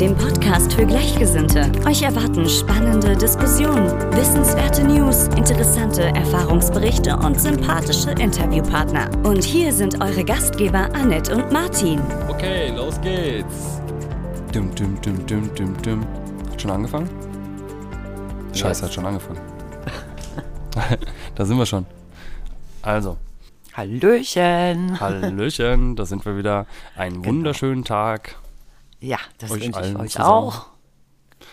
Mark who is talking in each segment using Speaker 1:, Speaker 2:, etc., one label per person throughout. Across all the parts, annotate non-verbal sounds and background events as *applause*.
Speaker 1: dem Podcast für Gleichgesinnte. Euch erwarten spannende Diskussionen, wissenswerte News, interessante Erfahrungsberichte und sympathische Interviewpartner. Und hier sind eure Gastgeber Annette und Martin.
Speaker 2: Okay, los geht's. Dum, dum, dum, dum, dum, dum. Hat schon angefangen? Scheiße, hat schon angefangen. *laughs* da sind wir schon. Also,
Speaker 3: Hallöchen.
Speaker 2: Hallöchen, da sind wir wieder. Einen wunderschönen Tag.
Speaker 3: Ja, das
Speaker 2: Euch
Speaker 3: wünsche ich euch
Speaker 2: zusammen.
Speaker 3: auch.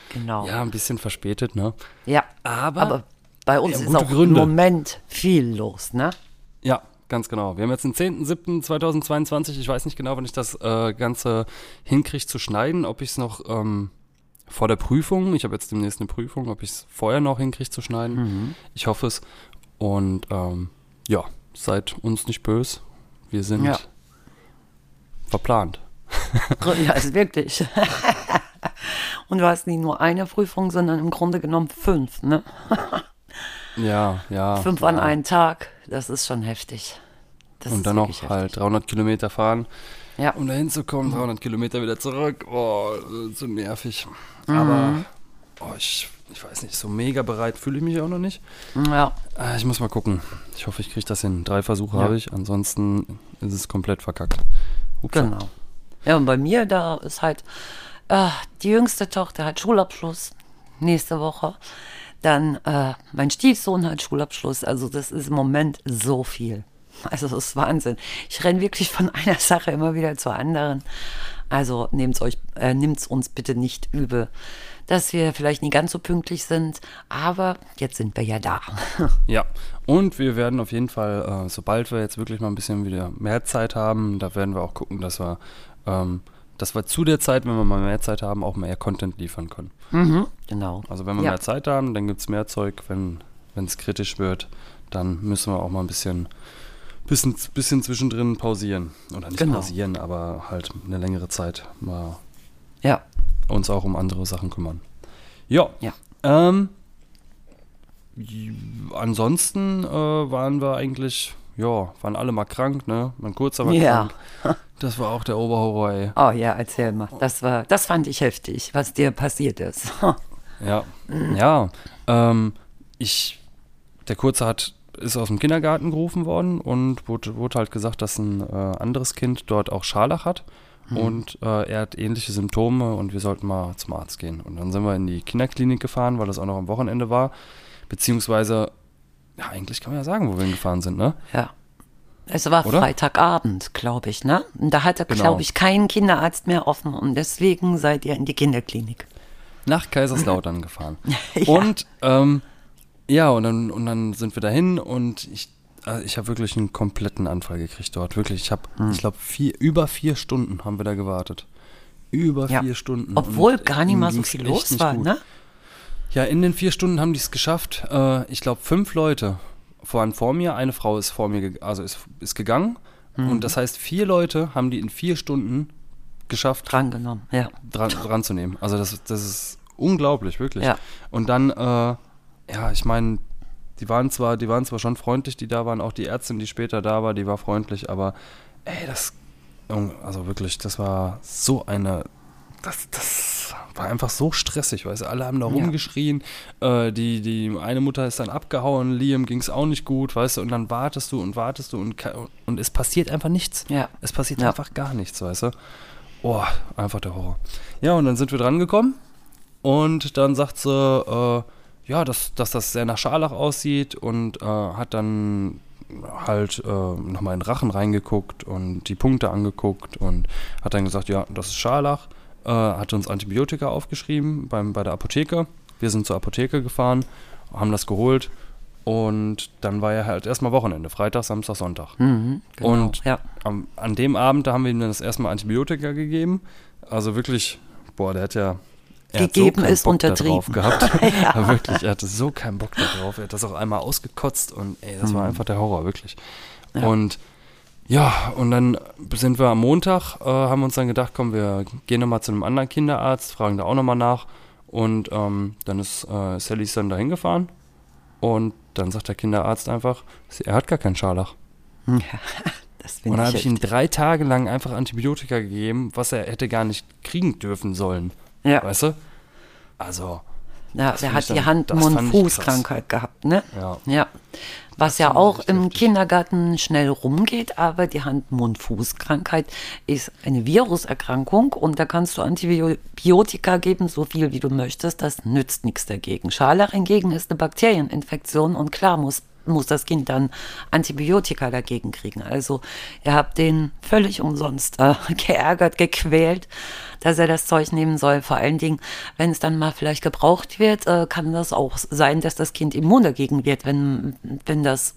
Speaker 3: Genau.
Speaker 2: Ja, ein bisschen verspätet, ne?
Speaker 3: Ja,
Speaker 2: Aber,
Speaker 3: aber bei uns ist auch
Speaker 2: Gründe.
Speaker 3: im Moment viel los, ne?
Speaker 2: ja, ganz genau. Wir haben jetzt den 10.07.2022. Ich weiß nicht genau, wann ich das äh, Ganze hinkriege zu schneiden. Ob ich es noch ähm, vor der Prüfung, ich habe jetzt demnächst eine Prüfung, ob ich es vorher noch hinkriege zu schneiden.
Speaker 3: Mhm.
Speaker 2: Ich hoffe es. Und ähm, ja, seid uns nicht böse. Wir sind
Speaker 3: Ja.
Speaker 2: verplant. *laughs*
Speaker 3: Ja, ist wirklich. *laughs* Und du hast nicht nur eine Prüfung, sondern im Grunde genommen fünf, ne? *laughs*
Speaker 2: Ja, ja.
Speaker 3: Fünf
Speaker 2: ja.
Speaker 3: an einem Tag, das ist schon heftig. Das
Speaker 2: Und dann noch
Speaker 3: wirklich
Speaker 2: halt
Speaker 3: heftig.
Speaker 2: 300 Kilometer fahren,
Speaker 3: Ja,
Speaker 2: um da hinzukommen, 300 Kilometer wieder zurück. Oh, so nervig.
Speaker 3: Mhm.
Speaker 2: Aber oh, ich, ich weiß nicht, so mega bereit fühle ich mich auch noch nicht.
Speaker 3: ja,
Speaker 2: Äh, Ich muss mal gucken. Ich hoffe, ich kriege das hin. Drei Versuche
Speaker 3: Ja.
Speaker 2: habe ich, ansonsten ist es komplett verkackt. Upsa.
Speaker 3: genau. Ja, und bei mir, da ist halt äh, die jüngste Tochter hat Schulabschluss nächste Woche. Dann äh, mein Stiefsohn hat Schulabschluss. Also das ist im Moment so viel. Also das ist Wahnsinn. Ich renne wirklich von *laughs* einer Sache immer wieder zur anderen. Also nehmt euch, äh, nimmt's uns bitte nicht übel, dass wir vielleicht nicht ganz so pünktlich sind. Aber jetzt sind wir ja da. *laughs*
Speaker 2: Ja, und wir werden auf jeden Fall, äh, sobald wir jetzt wirklich mal ein bisschen wieder mehr Zeit haben, da werden wir auch gucken, dass wir, ähm, dass wir zu der Zeit, wenn wir mal mehr Zeit haben, auch mehr Content liefern können.
Speaker 3: genau.
Speaker 2: Also wenn wir
Speaker 3: Ja.
Speaker 2: mehr Zeit haben, dann gibt es mehr Zeug. Wenn es kritisch wird, dann müssen wir auch mal ein bisschen, bisschen, bisschen zwischendrin pausieren. Oder nicht
Speaker 3: Genau.
Speaker 2: pausieren, aber halt eine längere Zeit mal
Speaker 3: Ja,
Speaker 2: uns auch um andere Sachen kümmern. Ja.
Speaker 3: Ja.
Speaker 2: Ähm, ansonsten äh, waren wir eigentlich, ja, waren alle mal krank, ne? Mein Kurzer war
Speaker 3: Ja.
Speaker 2: krank. *laughs* Das war auch der Oberhorror, ey.
Speaker 3: Oh ja, erzähl mal. Das war, das fand ich heftig, was dir passiert ist. *laughs*
Speaker 2: Ja, ja. Ähm, ich, der Kurze hat, ist aus dem Kindergarten gerufen worden und wurde, wurde halt gesagt, dass ein äh, anderes Kind dort auch Scharlach hat. Und äh, er hat ähnliche Symptome und wir sollten mal zum Arzt gehen. Und dann sind wir in die Kinderklinik gefahren, weil das auch noch am Wochenende war. Beziehungsweise, ja, eigentlich kann man ja sagen, wo wir hingefahren sind, ne?
Speaker 3: Ja. Es war
Speaker 2: Oder?
Speaker 3: Freitagabend, glaube ich, ne? Und da hatte,
Speaker 2: Genau.
Speaker 3: glaube ich, kein Kinderarzt mehr offen und deswegen seid ihr in die Kinderklinik.
Speaker 2: nach Kaiserslautern gefahren. *laughs*
Speaker 3: Ja.
Speaker 2: Und ähm, ja, und dann, und dann sind wir dahin und ich, äh, ich habe wirklich einen kompletten Anfall gekriegt dort. Wirklich, ich habe,
Speaker 3: Hm.
Speaker 2: ich glaube, vier, über vier Stunden haben wir da gewartet. Über
Speaker 3: Ja.
Speaker 2: vier Stunden.
Speaker 3: Obwohl
Speaker 2: Und
Speaker 3: gar nicht mal so viel los war, ne?
Speaker 2: Ja, in den vier Stunden haben die es geschafft. Äh, ich glaube, fünf Leute waren vor mir, eine Frau ist vor mir, also ist, ist gegangen.
Speaker 3: Mhm.
Speaker 2: Und das heißt, vier Leute haben die in vier Stunden geschafft,
Speaker 3: Drangenommen, ja.
Speaker 2: dran, dran zu nehmen. Also das, das ist unglaublich, wirklich.
Speaker 3: Ja.
Speaker 2: Und dann, äh, ja, ich meine, die waren zwar, die waren zwar schon freundlich, die da waren, auch die Ärztin, die später da war, die war freundlich, aber ey, das, also wirklich, das war so eine, das, das war einfach so stressig, weißt du, alle haben da
Speaker 3: Ja.
Speaker 2: rumgeschrien, äh, die, die eine Mutter ist dann abgehauen, Liam ging es auch nicht gut, weißt du, und dann wartest du und wartest du und, und es passiert einfach nichts.
Speaker 3: Ja.
Speaker 2: Es passiert
Speaker 3: Ja.
Speaker 2: einfach gar nichts, weißt du. Oh, einfach der Horror. Ja, und dann sind wir dran gekommen und dann sagt sie, äh, ja, dass, dass das sehr nach Scharlach aussieht und äh, hat dann halt äh, nochmal in den Rachen reingeguckt und die Punkte angeguckt und hat dann gesagt, ja, das ist Scharlach, äh, hat uns Antibiotika aufgeschrieben beim, bei der Apotheke. Wir sind zur Apotheke gefahren, haben das geholt und dann war ja halt erstmal Wochenende, Freitag, Samstag, Sonntag.
Speaker 3: Mhm, genau.
Speaker 2: Und
Speaker 3: ja.
Speaker 2: am, an dem Abend, da haben wir ihm dann das erste Mal Antibiotika gegeben. Also wirklich, boah, der hat ja er
Speaker 3: gegeben
Speaker 2: keinen
Speaker 3: ist,
Speaker 2: Bock
Speaker 3: untertrieben.
Speaker 2: Gehabt. *laughs* Aber wirklich, er hatte so keinen Bock darauf. Er hat das auch einmal ausgekotzt und ey, das
Speaker 3: Mhm.
Speaker 2: war einfach der Horror, wirklich. Und ja, und dann sind wir am Montag, äh, haben uns dann gedacht, komm, wir gehen nochmal zu einem anderen Kinderarzt, fragen da auch nochmal nach. Und ähm, dann ist äh, Sally dann da hingefahren und dann sagt der Kinderarzt einfach, er hat gar keinen Scharlach. *laughs*
Speaker 3: Das
Speaker 2: Und
Speaker 3: finde
Speaker 2: dann
Speaker 3: ich
Speaker 2: habe ich ihm drei Tage lang einfach Antibiotika gegeben, was er hätte gar nicht kriegen dürfen sollen.
Speaker 3: Ja.
Speaker 2: Weißt du? Also,
Speaker 3: Ja,
Speaker 2: Das
Speaker 3: der hat die
Speaker 2: dann-
Speaker 3: Hand,
Speaker 2: das
Speaker 3: Mund,
Speaker 2: fand ich
Speaker 3: Fußkrankheit gehabt, ne?
Speaker 2: ja.
Speaker 3: Ja. Was ja auch im
Speaker 2: heftig.
Speaker 3: Kindergarten schnell rumgeht, aber die Hand-Mund-Fuß-Krankheit ist eine Viruserkrankung und da kannst du Antibiotika geben, so viel wie du möchtest, das nützt nichts dagegen. Scharlach hingegen ist eine Bakterieninfektion und klar muss, muss das Kind dann Antibiotika dagegen kriegen. Also ihr habt den völlig umsonst äh, *laughs* geärgert, gequält, dass er das Zeug nehmen soll. Vor allen Dingen, wenn es dann mal vielleicht gebraucht wird, äh, kann das auch sein, dass das Kind immun dagegen wird, wenn, wenn das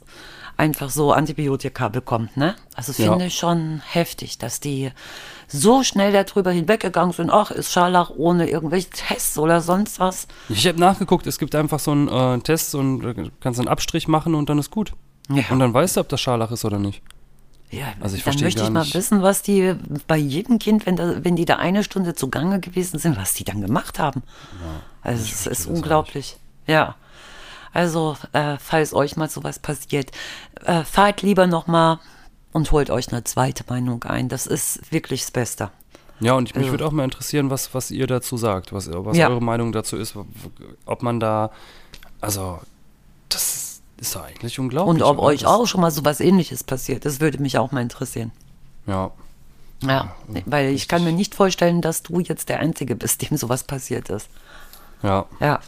Speaker 3: einfach so Antibiotika bekommt. Ne? Also
Speaker 2: Ja.
Speaker 3: finde ich schon heftig, dass die so schnell darüber hinweggegangen sind. Ach, ist Scharlach ohne irgendwelche Tests oder sonst was.
Speaker 2: Ich habe nachgeguckt, es gibt einfach so einen äh, Test und du kannst einen Abstrich machen und dann ist gut.
Speaker 3: Ja.
Speaker 2: Und dann weißt du, ob das Scharlach ist oder nicht.
Speaker 3: Ja,
Speaker 2: Also ich
Speaker 3: dann möchte ich mal wissen, was die bei jedem Kind, wenn, da, wenn die da eine Stunde zugange gewesen sind, was die dann gemacht haben. also es ist unglaublich. Ja. Also, äh, falls euch mal sowas passiert, äh, fahrt lieber nochmal und holt euch eine zweite Meinung ein. Das ist wirklich das Beste.
Speaker 2: Ja, und ich, mich
Speaker 3: Also-
Speaker 2: würde auch mal interessieren, was, was ihr dazu sagt, was, was
Speaker 3: Ja.
Speaker 2: eure Meinung dazu ist, ob man da, also, das ist doch eigentlich unglaublich.
Speaker 3: Und ob euch auch schon mal sowas ähnliches passiert, das würde mich auch mal interessieren.
Speaker 2: Ja,
Speaker 3: Ja, weil ich kann mir nicht vorstellen, dass du jetzt der Einzige bist, *laughs* dem sowas passiert ist.
Speaker 2: ja.
Speaker 3: Ja.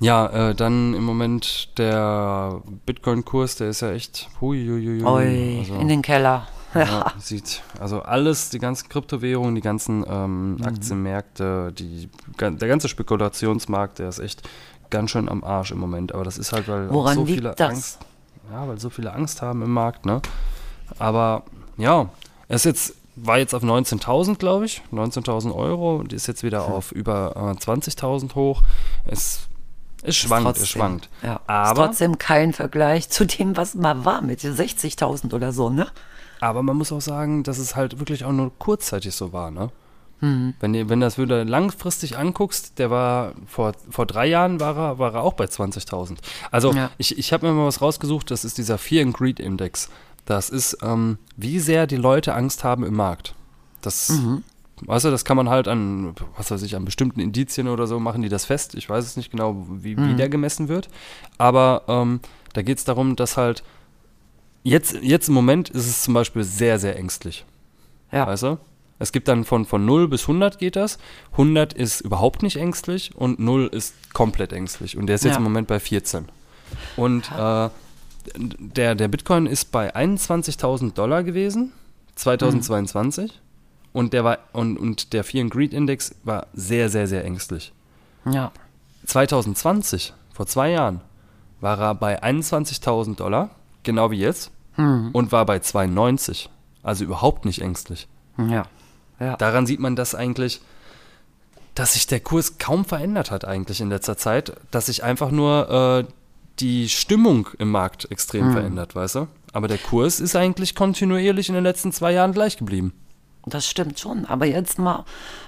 Speaker 2: Ja, äh, dann im Moment der Bitcoin-Kurs, der ist ja echt, hui, hui, hui,
Speaker 3: Oi,
Speaker 2: also,
Speaker 3: in den Keller. Ja.
Speaker 2: Ja, *laughs* sieht, also alles, die ganzen Kryptowährungen, die ganzen ähm,
Speaker 3: Mhm.
Speaker 2: Aktienmärkte, die, der ganze Spekulationsmarkt, der ist echt ganz schön am Arsch im Moment. Aber das ist halt, weil so viele
Speaker 3: das?
Speaker 2: Angst, ja, weil so viele Angst haben im Markt, ne? Aber ja, er ist jetzt, war jetzt auf 19.000, glaube ich, 19.000 Euro und ist jetzt wieder
Speaker 3: Hm.
Speaker 2: auf über äh, 20.000 hoch. Es, es schwankt, es
Speaker 3: Trotzdem,
Speaker 2: schwankt.
Speaker 3: Ja.
Speaker 2: Aber
Speaker 3: ist trotzdem kein Vergleich zu dem, was mal war mit 60.000 oder so, ne?
Speaker 2: Aber man muss auch sagen, dass es halt wirklich auch nur kurzzeitig so war, ne?
Speaker 3: Mhm.
Speaker 2: Wenn, du- wenn das wieder langfristig anguckst, der war vor, vor drei Jahren war er, war er auch bei 20.000. Also
Speaker 3: Ja.
Speaker 2: ich, ich habe mir mal was rausgesucht, das ist dieser Fear and Greed Index. Das ist, ähm, wie sehr die Leute Angst haben im Markt. Das,
Speaker 3: Mhm.
Speaker 2: weißt du, das kann man halt an, was weiß ich, an bestimmten Indizien oder so machen die das fest. Ich weiß es nicht genau, wie,
Speaker 3: Mhm.
Speaker 2: wie der gemessen wird. Aber ähm, da geht es darum, dass halt jetzt, jetzt im Moment ist es zum Beispiel sehr, sehr ängstlich.
Speaker 3: Ja.
Speaker 2: Weißt du? Es gibt dann von, von 0 bis 100 geht das. 100 ist überhaupt nicht ängstlich und 0 ist komplett ängstlich. Und der ist jetzt
Speaker 3: Ja.
Speaker 2: im Moment bei 14. Und äh, der, der Bitcoin ist bei 21.000 Dollar gewesen, 2022. Und der war und, und der Fear and Greed Index war sehr, sehr, sehr ängstlich.
Speaker 3: Ja.
Speaker 2: 2020, vor zwei Jahren, war er bei 21.000 Dollar, genau wie jetzt, und war bei 92. Also überhaupt nicht ängstlich.
Speaker 3: Ja. Ja.
Speaker 2: Daran sieht man, dass eigentlich, dass sich der Kurs kaum verändert hat eigentlich in letzter Zeit, dass sich einfach nur äh, die Stimmung im Markt extrem verändert, weißt du? Aber der Kurs ist eigentlich kontinuierlich in den letzten zwei Jahren gleich geblieben.
Speaker 3: Das stimmt schon. Aber jetzt mal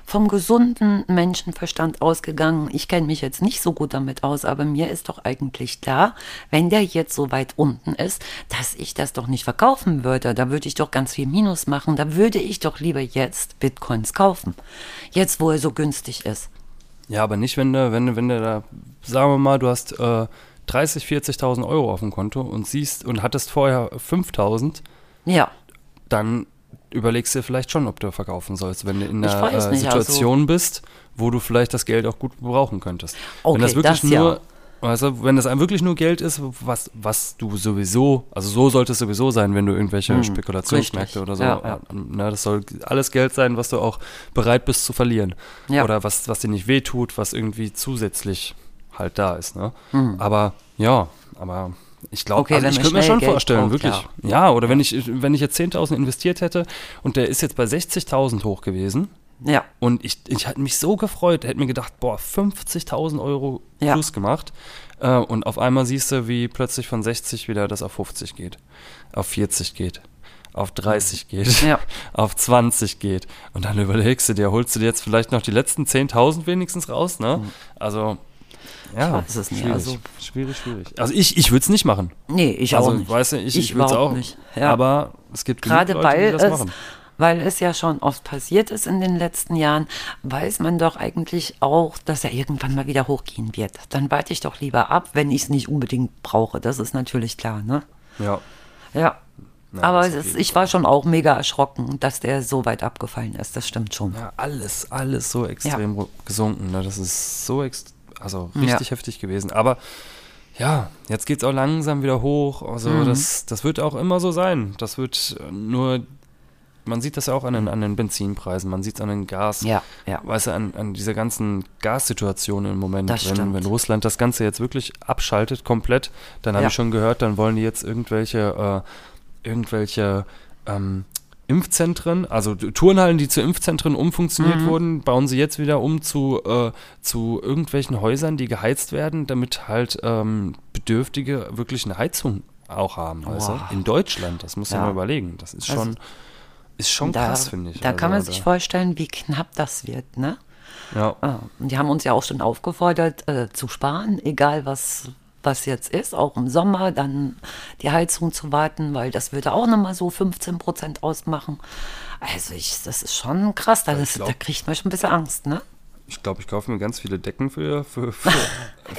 Speaker 3: vom gesunden Menschenverstand ausgegangen. Ich kenne mich jetzt nicht so gut damit aus, aber mir ist doch eigentlich klar, wenn der jetzt so weit unten ist, dass ich das doch nicht verkaufen würde. Da würde ich doch ganz viel Minus machen. Da würde ich doch lieber jetzt Bitcoins kaufen. Jetzt, wo er so günstig ist.
Speaker 2: Ja, aber nicht, wenn du, wenn wenn du da, sagen wir mal, du hast äh, 30, 40.000 Euro auf dem Konto und siehst und hattest vorher 5.000,
Speaker 3: Ja.
Speaker 2: dann überlegst du dir vielleicht schon, ob du verkaufen sollst, wenn du in einer äh,
Speaker 3: also-
Speaker 2: Situation bist, wo du vielleicht das Geld auch gut gebrauchen könntest. wenn
Speaker 3: Okay,
Speaker 2: das wirklich
Speaker 3: das ja.
Speaker 2: nur, weißt du, wenn das wirklich nur Geld ist, was, was du sowieso, also so sollte es sowieso sein, wenn du irgendwelche Spekulationsmärkte
Speaker 3: Hm, richtig.
Speaker 2: oder so,
Speaker 3: Ja, ja.
Speaker 2: äh, ne, das soll alles Geld sein, was du auch bereit bist zu verlieren.
Speaker 3: Ja.
Speaker 2: Oder was, was dir nicht wehtut, was irgendwie zusätzlich halt da ist. Ne?
Speaker 3: Hm.
Speaker 2: Aber ja, aber ich glaube,
Speaker 3: Okay,
Speaker 2: also ich könnte mir schon
Speaker 3: Geld
Speaker 2: vorstellen,
Speaker 3: braucht,
Speaker 2: wirklich. Ja, oder wenn ich, wenn ich jetzt 10.000 investiert hätte und der ist jetzt bei 60.000 hoch gewesen,
Speaker 3: Ja.
Speaker 2: Und ich, ich hatte mich so gefreut, hätte mir gedacht, boah, 50.000 Euro
Speaker 3: Ja.
Speaker 2: plus gemacht. Äh, und auf einmal siehst du, wie plötzlich von 60 wieder das auf 50 geht, auf 40 geht, auf 30 geht,
Speaker 3: Ja. *laughs*
Speaker 2: auf 20 geht. Und dann überlegst du dir, holst du dir jetzt vielleicht noch die letzten 10.000 wenigstens raus, ne? Also, ja,
Speaker 3: weiß es nicht,
Speaker 2: schwierig,
Speaker 3: also-
Speaker 2: schwierig, schwierig. Also ich, ich würde es nicht machen.
Speaker 3: Nee, ich
Speaker 2: also,
Speaker 3: auch nicht.
Speaker 2: weißt du, ich, ich,
Speaker 3: Ich
Speaker 2: würde es auch
Speaker 3: nicht, ja.
Speaker 2: Aber es gibt
Speaker 3: Gerade
Speaker 2: Leute,
Speaker 3: weil
Speaker 2: die das
Speaker 3: es,
Speaker 2: machen.
Speaker 3: weil es ja schon oft passiert ist in den letzten Jahren, weiß man doch eigentlich auch, dass er irgendwann mal wieder hochgehen wird. Dann warte ich doch lieber ab, wenn ich es nicht unbedingt brauche. Das ist natürlich klar, ne?
Speaker 2: Ja.
Speaker 3: Ja.
Speaker 2: Na,
Speaker 3: Aber
Speaker 2: das
Speaker 3: ist, ich war schon auch mega erschrocken, dass der so weit abgefallen ist. Das stimmt schon.
Speaker 2: Ja, alles, alles so extrem ru- gesunken. Ne? Das ist so ex also richtig
Speaker 3: Ja.
Speaker 2: heftig gewesen. Aber ja, jetzt geht es auch langsam wieder hoch. Also
Speaker 3: Mhm.
Speaker 2: das, das wird auch immer so sein. Das wird äh, nur, man sieht das ja auch an den, an den Benzinpreisen, man sieht es an den Gas.
Speaker 3: Ja, ja.
Speaker 2: Weißt du, an, an dieser ganzen Gassituation im Moment.
Speaker 3: Das
Speaker 2: wenn,
Speaker 3: stimmt.
Speaker 2: wenn Russland das Ganze jetzt wirklich abschaltet komplett, dann habe
Speaker 3: Ja.
Speaker 2: ich schon gehört, dann wollen die jetzt irgendwelche, äh, irgendwelche ähm, Impfzentren, also Turnhallen, die zu Impfzentren umfunktioniert
Speaker 3: Mhm.
Speaker 2: wurden, bauen sie jetzt wieder um zu, äh, zu irgendwelchen Häusern, die geheizt werden, damit halt ähm, Bedürftige wirklich eine Heizung auch haben.
Speaker 3: Wow.
Speaker 2: In Deutschland, das muss man
Speaker 3: Ja.
Speaker 2: mal überlegen. Das ist
Speaker 3: Also,
Speaker 2: schon, ist schon
Speaker 3: da,
Speaker 2: krass, finde ich.
Speaker 3: Da kann man
Speaker 2: Also,
Speaker 3: sich vorstellen, wie knapp das wird, ne?
Speaker 2: Ja.
Speaker 3: Ah, die haben uns ja auch schon aufgefordert, äh, zu sparen, egal was, was jetzt ist, auch im Sommer, dann die Heizung zu warten, weil das würde auch nochmal so 15 Prozent ausmachen. Also ich, das ist schon krass, da, das,
Speaker 2: glaub-
Speaker 3: da kriegt man schon ein bisschen Angst, ne?
Speaker 2: Ich glaube, ich kaufe mir ganz viele Decken für, für, für,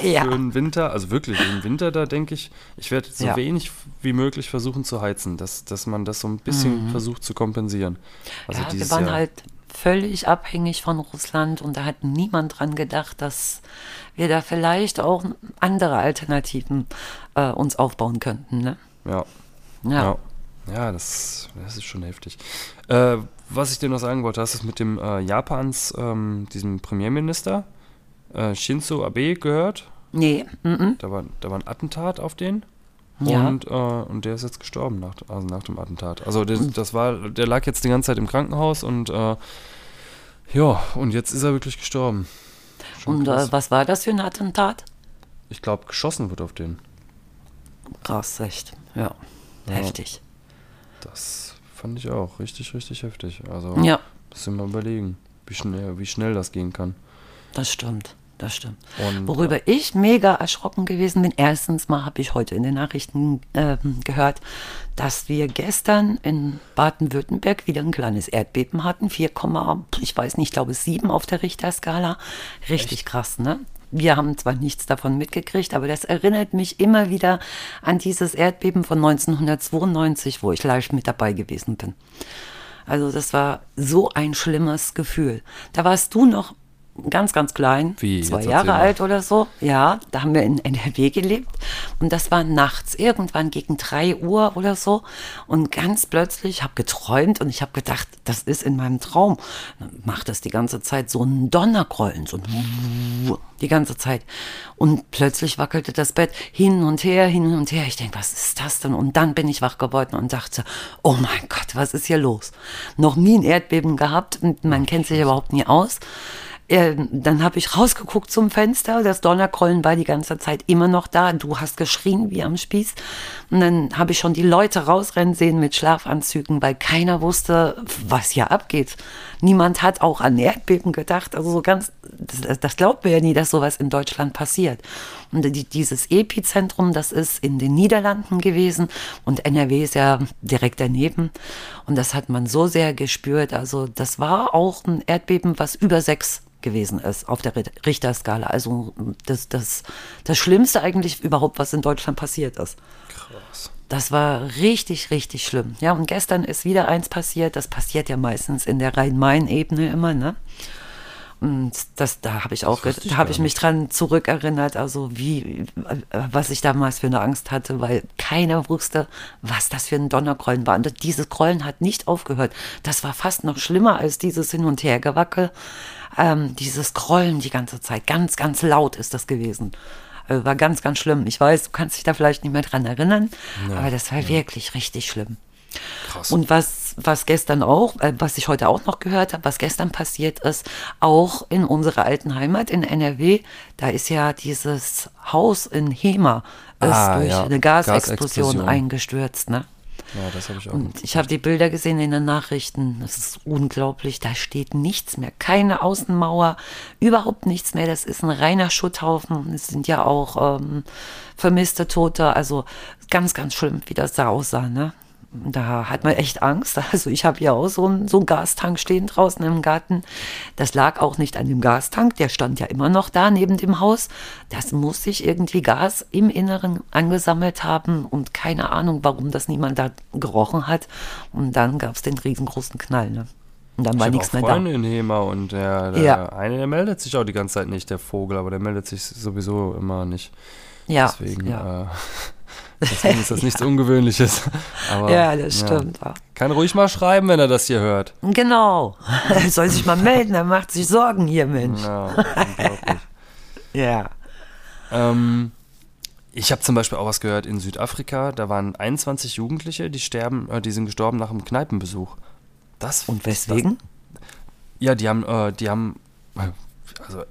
Speaker 2: *laughs*
Speaker 3: Ja.
Speaker 2: für den Winter. Also wirklich, im Winter, da denke ich, ich werde so
Speaker 3: Ja.
Speaker 2: wenig wie möglich versuchen zu heizen, dass, dass man das so ein bisschen versucht zu kompensieren. Also
Speaker 3: Mhm. ja, wir waren
Speaker 2: Jahr.
Speaker 3: halt völlig abhängig von Russland und da hat niemand dran gedacht, dass wir da vielleicht auch andere Alternativen äh, uns aufbauen könnten, ne?
Speaker 2: Ja.
Speaker 3: Ja.
Speaker 2: Ja, ja das, das ist schon heftig. Äh, was ich dir noch sagen wollte, hast du es mit dem äh, Japans, ähm, diesem Premierminister, äh, Shinzo Abe, gehört?
Speaker 3: Nee, mm
Speaker 2: Da war, da war ein Attentat auf den.
Speaker 3: Ja.
Speaker 2: Und, äh, und der ist jetzt gestorben nach, also nach dem Attentat. Also der, das war, der lag jetzt die ganze Zeit im Krankenhaus und äh, ja, und jetzt ist er wirklich gestorben. Schon
Speaker 3: Und äh, was war das für ein Attentat?
Speaker 2: ich glaube, geschossen wird auf den.
Speaker 3: Krass, echt. Ja. Heftig.
Speaker 2: Das fand ich auch richtig, richtig heftig. Also
Speaker 3: Ja,
Speaker 2: müssen wir mal überlegen, wie schnell, wie schnell das gehen kann.
Speaker 3: das stimmt. Das stimmt.
Speaker 2: Und,
Speaker 3: Worüber ich mega erschrocken gewesen bin, erstens mal habe ich heute in den Nachrichten ähm, gehört, dass wir gestern in Baden-Württemberg wieder ein kleines Erdbeben hatten. 4, ich weiß nicht, ich glaube 7 auf der Richterskala. Richtig krass, ne? Wir haben zwar nichts davon mitgekriegt, aber das erinnert mich immer wieder an dieses Erdbeben von 1992, wo ich live mit dabei gewesen bin. Also das war so ein schlimmes Gefühl. Da warst du noch ganz, ganz klein,
Speaker 2: Wie?
Speaker 3: zwei Jahre alt oder so. Ja, da haben wir in NRW gelebt und das war nachts, irgendwann gegen drei Uhr oder so. Und ganz plötzlich habe geträumt und ich habe gedacht, das ist in meinem Traum. Dann macht das die ganze Zeit so ein Donnergrollen, so ein die ganze Zeit. Und plötzlich wackelte das Bett hin und her, hin und her. Ich denke, was ist das denn? Und dann bin ich wach geworden und dachte, oh mein Gott, was ist hier los? Noch nie ein Erdbeben gehabt und man kennt sich überhaupt nie aus. Ähm, dann habe ich rausgeguckt zum Fenster. Das Donnergrollen war die ganze Zeit immer noch da. Du hast geschrien wie am Spieß. Und dann habe ich schon die Leute rausrennen sehen mit Schlafanzügen, weil keiner wusste, was hier abgeht. Niemand hat auch an Erdbeben gedacht. Also so ganz, das, das glaubt man ja nie, dass sowas in Deutschland passiert. Und die, dieses Epizentrum, das ist in den Niederlanden gewesen und NRW ist ja direkt daneben. Und das hat man so sehr gespürt. Also das war auch ein Erdbeben, was über sechs gewesen ist auf der Richterskala. Also das, das, das Schlimmste eigentlich überhaupt, was in Deutschland passiert ist.
Speaker 2: krass.
Speaker 3: Das war richtig, richtig schlimm. Ja, und gestern ist wieder eins passiert. Das passiert ja meistens in der Rhein-Main-Ebene immer, ne? Und das, da habe ich auch, da habe ich mich dran zurückerinnert, also wie, äh, was ich damals für eine Angst hatte, weil keiner wusste, was das für ein Donnergrollen war. Und dieses Grollen hat nicht aufgehört. Das war fast noch schlimmer als dieses Hin- und Hergewackel. Ähm, dieses Grollen die ganze Zeit, ganz, ganz laut ist das gewesen. Also war ganz, ganz schlimm. Ich weiß, du kannst dich da vielleicht nicht mehr dran erinnern, aber das war wirklich richtig schlimm.
Speaker 2: Krass.
Speaker 3: Und was, was gestern auch, äh, was ich heute auch noch gehört habe, was gestern passiert ist, auch in unserer alten Heimat in NRW, da ist ja dieses Haus in Hema ist
Speaker 2: Ah,
Speaker 3: durch
Speaker 2: ja.
Speaker 3: eine Gasexplosion,
Speaker 2: Gasexplosion.
Speaker 3: eingestürzt, ne?
Speaker 2: Ja, das habe ich auch.
Speaker 3: Und ich habe die Bilder gesehen in den Nachrichten. Das ist unglaublich. Da steht nichts mehr. Keine Außenmauer, überhaupt nichts mehr. Das ist ein reiner Schutthaufen. Es sind ja auch ähm, vermisste Tote. Also ganz, ganz schlimm, wie das da aussah. Ne? Da hat man echt Angst. Also ich habe hier auch so einen, so einen Gastank stehen draußen im Garten. Das lag auch nicht an dem Gastank. Der stand ja immer noch da neben dem Haus. Das muss sich irgendwie Gas im Inneren angesammelt haben und keine Ahnung, warum das niemand da gerochen hat. Und dann gab es den riesengroßen Knall. Ne? Und dann
Speaker 2: Ich
Speaker 3: war nichts mehr da.
Speaker 2: In Hema und der, der
Speaker 3: Ja.
Speaker 2: eine, der meldet sich auch die ganze Zeit nicht, der Vogel, aber der meldet sich sowieso immer nicht.
Speaker 3: Ja,
Speaker 2: Deswegen,
Speaker 3: ja.
Speaker 2: äh, *laughs* deswegen ist das nichts Ungewöhnliches. *laughs* Aber,
Speaker 3: ja, das stimmt. Ja.
Speaker 2: Kann ruhig mal schreiben, wenn er das hier hört.
Speaker 3: Genau. Er *laughs* soll sich mal melden, er macht sich Sorgen hier, Mensch.
Speaker 2: Ja, unglaublich. *laughs*
Speaker 3: Ja.
Speaker 2: Ähm, ich habe zum Beispiel auch was gehört in Südafrika. Da waren 21 Jugendliche, die sterben, äh, die sind gestorben nach einem Kneipenbesuch. Das
Speaker 3: Und weswegen?
Speaker 2: Das, ja, die haben, äh, die haben, äh, also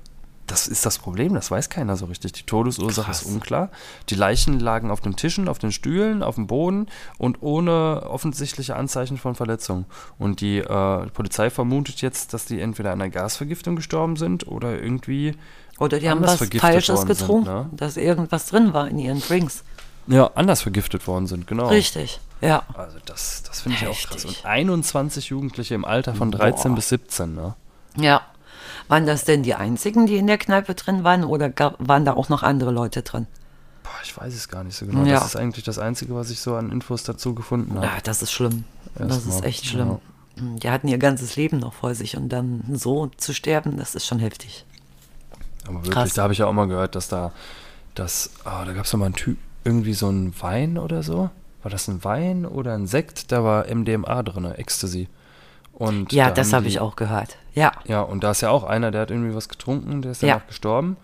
Speaker 2: das ist das Problem. Das weiß keiner so richtig. Die Todesursache
Speaker 3: Krass.
Speaker 2: ist unklar. Die Leichen lagen auf den Tischen, auf den Stühlen, auf dem Boden und ohne offensichtliche Anzeichen von Verletzung. Und die äh, Polizei vermutet jetzt, dass die entweder an einer Gasvergiftung gestorben sind oder irgendwie
Speaker 3: Oder die haben was Falsches
Speaker 2: worden sind,
Speaker 3: getrunken,
Speaker 2: ne?
Speaker 3: dass irgendwas drin war in ihren Drinks.
Speaker 2: ja, anders vergiftet worden sind. Genau.
Speaker 3: Richtig, ja.
Speaker 2: Also das, das finde ich auch krass. Und 21 Jugendliche im Alter von 13
Speaker 3: Boah.
Speaker 2: bis 17, ne?
Speaker 3: Ja. Waren das denn die einzigen, die in der Kneipe drin waren oder gab, waren da auch noch andere Leute drin?
Speaker 2: Boah, ich weiß es gar nicht so genau.
Speaker 3: Ja.
Speaker 2: Das ist eigentlich das Einzige, was ich so an Infos dazu gefunden habe.
Speaker 3: Ja, das ist schlimm. das ist
Speaker 2: Erstmal,
Speaker 3: echt schlimm. Die hatten ihr ganzes Leben noch vor sich und dann so zu sterben, das ist schon heftig.
Speaker 2: Aber wirklich,
Speaker 3: krass.
Speaker 2: da habe ich ja auch mal gehört, dass da, dass, ah, da gab es mal einen Typ, irgendwie so ein Wein oder so. War das ein Wein oder ein Sekt? Da war MDMA drin, Ecstasy. Und
Speaker 3: Ja,
Speaker 2: da
Speaker 3: das habe ich auch gehört. Ja.
Speaker 2: Ja, und da ist ja auch einer, der hat irgendwie was getrunken, der ist
Speaker 3: Ja.
Speaker 2: danach gestorben.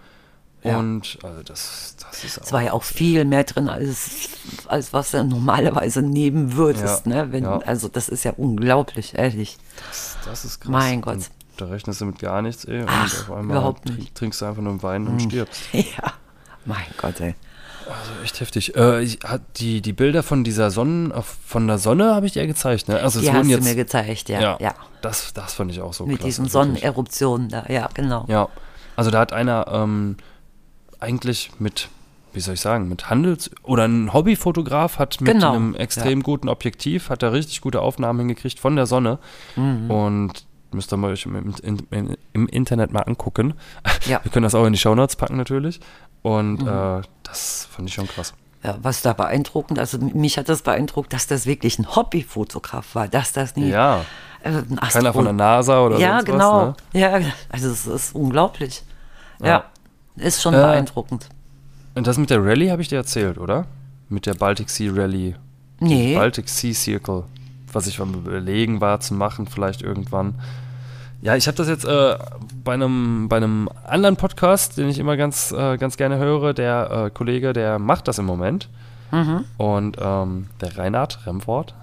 Speaker 3: Ja.
Speaker 2: Und also das, das ist
Speaker 3: Es war ja auch viel mehr drin, als, als was du normalerweise nehmen würdest.
Speaker 2: Ja,
Speaker 3: Ne? Wenn,
Speaker 2: ja.
Speaker 3: Also das ist ja unglaublich, ehrlich.
Speaker 2: Das, das ist krass.
Speaker 3: Mein Gott.
Speaker 2: Und da rechnest du mit gar nichts, ey. Und
Speaker 3: Ach,
Speaker 2: auf einmal
Speaker 3: überhaupt nicht. Hm.
Speaker 2: trinkst du einfach nur einen Wein und stirbst. *laughs*
Speaker 3: Ja. Mein Gott, ey.
Speaker 2: Also echt heftig. Äh, ich, die, die Bilder von dieser Sonnen, äh, von der Sonne habe ich dir gezeigt, ne? Also es
Speaker 3: Die
Speaker 2: wurden
Speaker 3: hast
Speaker 2: jetzt,
Speaker 3: du mir gezeigt, ja.
Speaker 2: ja,
Speaker 3: ja.
Speaker 2: Das, das fand ich auch so
Speaker 3: Mit
Speaker 2: krass.
Speaker 3: diesen
Speaker 2: wirklich.
Speaker 3: Sonneneruptionen da, ja, genau.
Speaker 2: Ja, also da hat einer ähm, eigentlich mit, wie soll ich sagen, mit Handels- oder ein Hobbyfotograf hat mit
Speaker 3: Genau,
Speaker 2: einem extrem guten Objektiv, hat er richtig gute Aufnahmen hingekriegt von der Sonne
Speaker 3: Mhm.
Speaker 2: und müsst ihr mal euch im, im, im, im Internet mal angucken.
Speaker 3: Ja.
Speaker 2: Wir können das auch in die Shownotes packen natürlich und
Speaker 3: Mhm.
Speaker 2: äh, das fand ich schon krass.
Speaker 3: Ja, was da beeindruckend, also mich hat das beeindruckt, dass das wirklich ein Hobbyfotograf war, dass das nie
Speaker 2: Ja,
Speaker 3: äh, ein
Speaker 2: keiner von der NASA oder
Speaker 3: Ja,
Speaker 2: sonst
Speaker 3: genau.
Speaker 2: was, ne?
Speaker 3: Ja, also es ist unglaublich. Ja,
Speaker 2: Ja.
Speaker 3: ist schon
Speaker 2: Äh,
Speaker 3: beeindruckend.
Speaker 2: Und das mit der Rallye habe ich dir erzählt, oder? Mit der Baltic Sea Rallye.
Speaker 3: Nee,
Speaker 2: Baltic Sea Circle, was ich am überlegen war zu machen, vielleicht irgendwann. Ja, ich habe das jetzt äh, bei, einem, bei einem anderen Podcast, den ich immer ganz, äh, ganz gerne höre, der äh, Kollege, der macht das im Moment. Und ähm, der Reinhard Remford.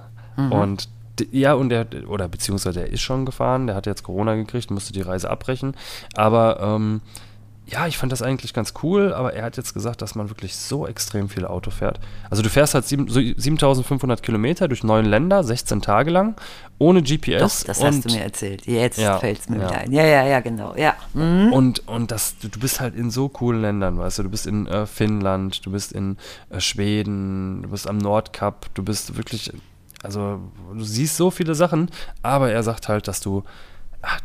Speaker 2: Und d- ja, und der, oder beziehungsweise der ist schon gefahren, der hat jetzt Corona gekriegt, musste die Reise abbrechen. Aber ähm, ja, ich fand das eigentlich ganz cool, aber er hat jetzt gesagt, dass man wirklich so extrem viel Auto fährt. Also du fährst halt sieben, so 7500 Kilometer durch neun Länder, 16 Tage lang, ohne GPS.
Speaker 3: doch, das hast du mir erzählt. Jetzt
Speaker 2: Ja,
Speaker 3: fällt es mir
Speaker 2: ja.
Speaker 3: wieder ein. Ja, ja, ja, genau. Ja. Mhm.
Speaker 2: Und, und das, du, du bist halt in so coolen Ländern, weißt du, du bist in äh, Finnland, du bist in äh, Schweden, du bist am Nordkap, du bist wirklich, also du siehst so viele Sachen, aber er sagt halt, dass du, ach,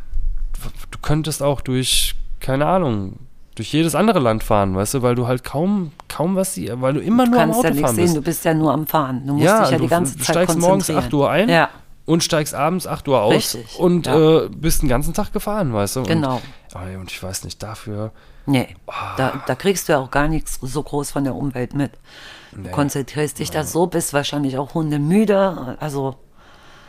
Speaker 2: du könntest auch durch, keine Ahnung, durch jedes andere Land fahren, weißt du, weil du halt kaum, kaum was siehst, weil du immer
Speaker 3: Du
Speaker 2: nur am
Speaker 3: kannst ja
Speaker 2: Auto
Speaker 3: nichts
Speaker 2: fahren
Speaker 3: sehen,
Speaker 2: bist.
Speaker 3: du bist ja nur am Fahren. Du musst
Speaker 2: Ja,
Speaker 3: dich ja
Speaker 2: du,
Speaker 3: die ganze
Speaker 2: du
Speaker 3: Zeit
Speaker 2: steigst morgens
Speaker 3: konzentrieren.
Speaker 2: 8 Uhr ein
Speaker 3: Ja,
Speaker 2: und steigst abends 8 Uhr aus
Speaker 3: Richtig,
Speaker 2: und
Speaker 3: ja.
Speaker 2: äh, bist den ganzen Tag gefahren, weißt du.
Speaker 3: Genau.
Speaker 2: Und, oh, und ich weiß nicht, dafür
Speaker 3: nee.
Speaker 2: Ah.
Speaker 3: Da, da kriegst du ja auch gar nichts so groß von der Umwelt mit. Du
Speaker 2: Nee.
Speaker 3: konzentrierst dich da so, bist wahrscheinlich auch hundemüde. Also,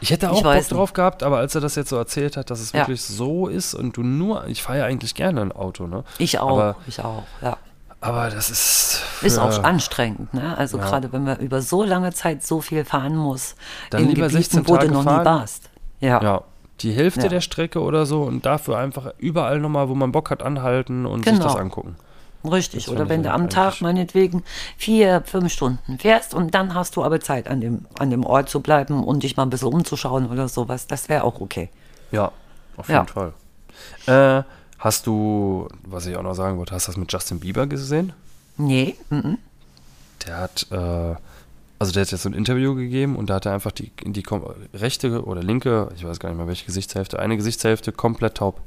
Speaker 2: Ich hätte
Speaker 3: Ich
Speaker 2: auch Bock
Speaker 3: weiß
Speaker 2: drauf gehabt, aber als er das jetzt so erzählt hat, dass es
Speaker 3: Ja.
Speaker 2: wirklich so ist und du nur, ich fahre ja eigentlich gerne ein Auto, ne?
Speaker 3: ich auch.
Speaker 2: Aber,
Speaker 3: ich auch, ja.
Speaker 2: Aber das ist.
Speaker 3: Ist auch anstrengend, ne? Also
Speaker 2: Ja.
Speaker 3: gerade wenn man über so lange Zeit so viel fahren muss,
Speaker 2: Dann
Speaker 3: in
Speaker 2: lieber
Speaker 3: Gebieten,
Speaker 2: 16
Speaker 3: wo du noch
Speaker 2: fahren.
Speaker 3: nie warst. Ja.
Speaker 2: Ja, die Hälfte
Speaker 3: Ja.
Speaker 2: der Strecke oder so und dafür einfach überall nochmal, wo man Bock hat, anhalten und sich
Speaker 3: Genau.
Speaker 2: das angucken.
Speaker 3: Richtig.
Speaker 2: Das
Speaker 3: Oder wenn du am Tag meinetwegen vier, fünf Stunden fährst und dann hast du aber Zeit, an dem, an dem Ort zu bleiben und dich mal ein bisschen umzuschauen oder sowas, das wäre auch okay.
Speaker 2: Ja, auf
Speaker 3: Ja.
Speaker 2: jeden Fall. Äh, hast du, was ich auch noch sagen wollte, hast du das mit Justin Bieber gesehen?
Speaker 3: Nee, mhm.
Speaker 2: Der hat, äh, also der hat jetzt so ein Interview gegeben und da hat er einfach die, die rechte oder linke, ich weiß gar nicht mehr welche Gesichtshälfte, eine Gesichtshälfte komplett taub.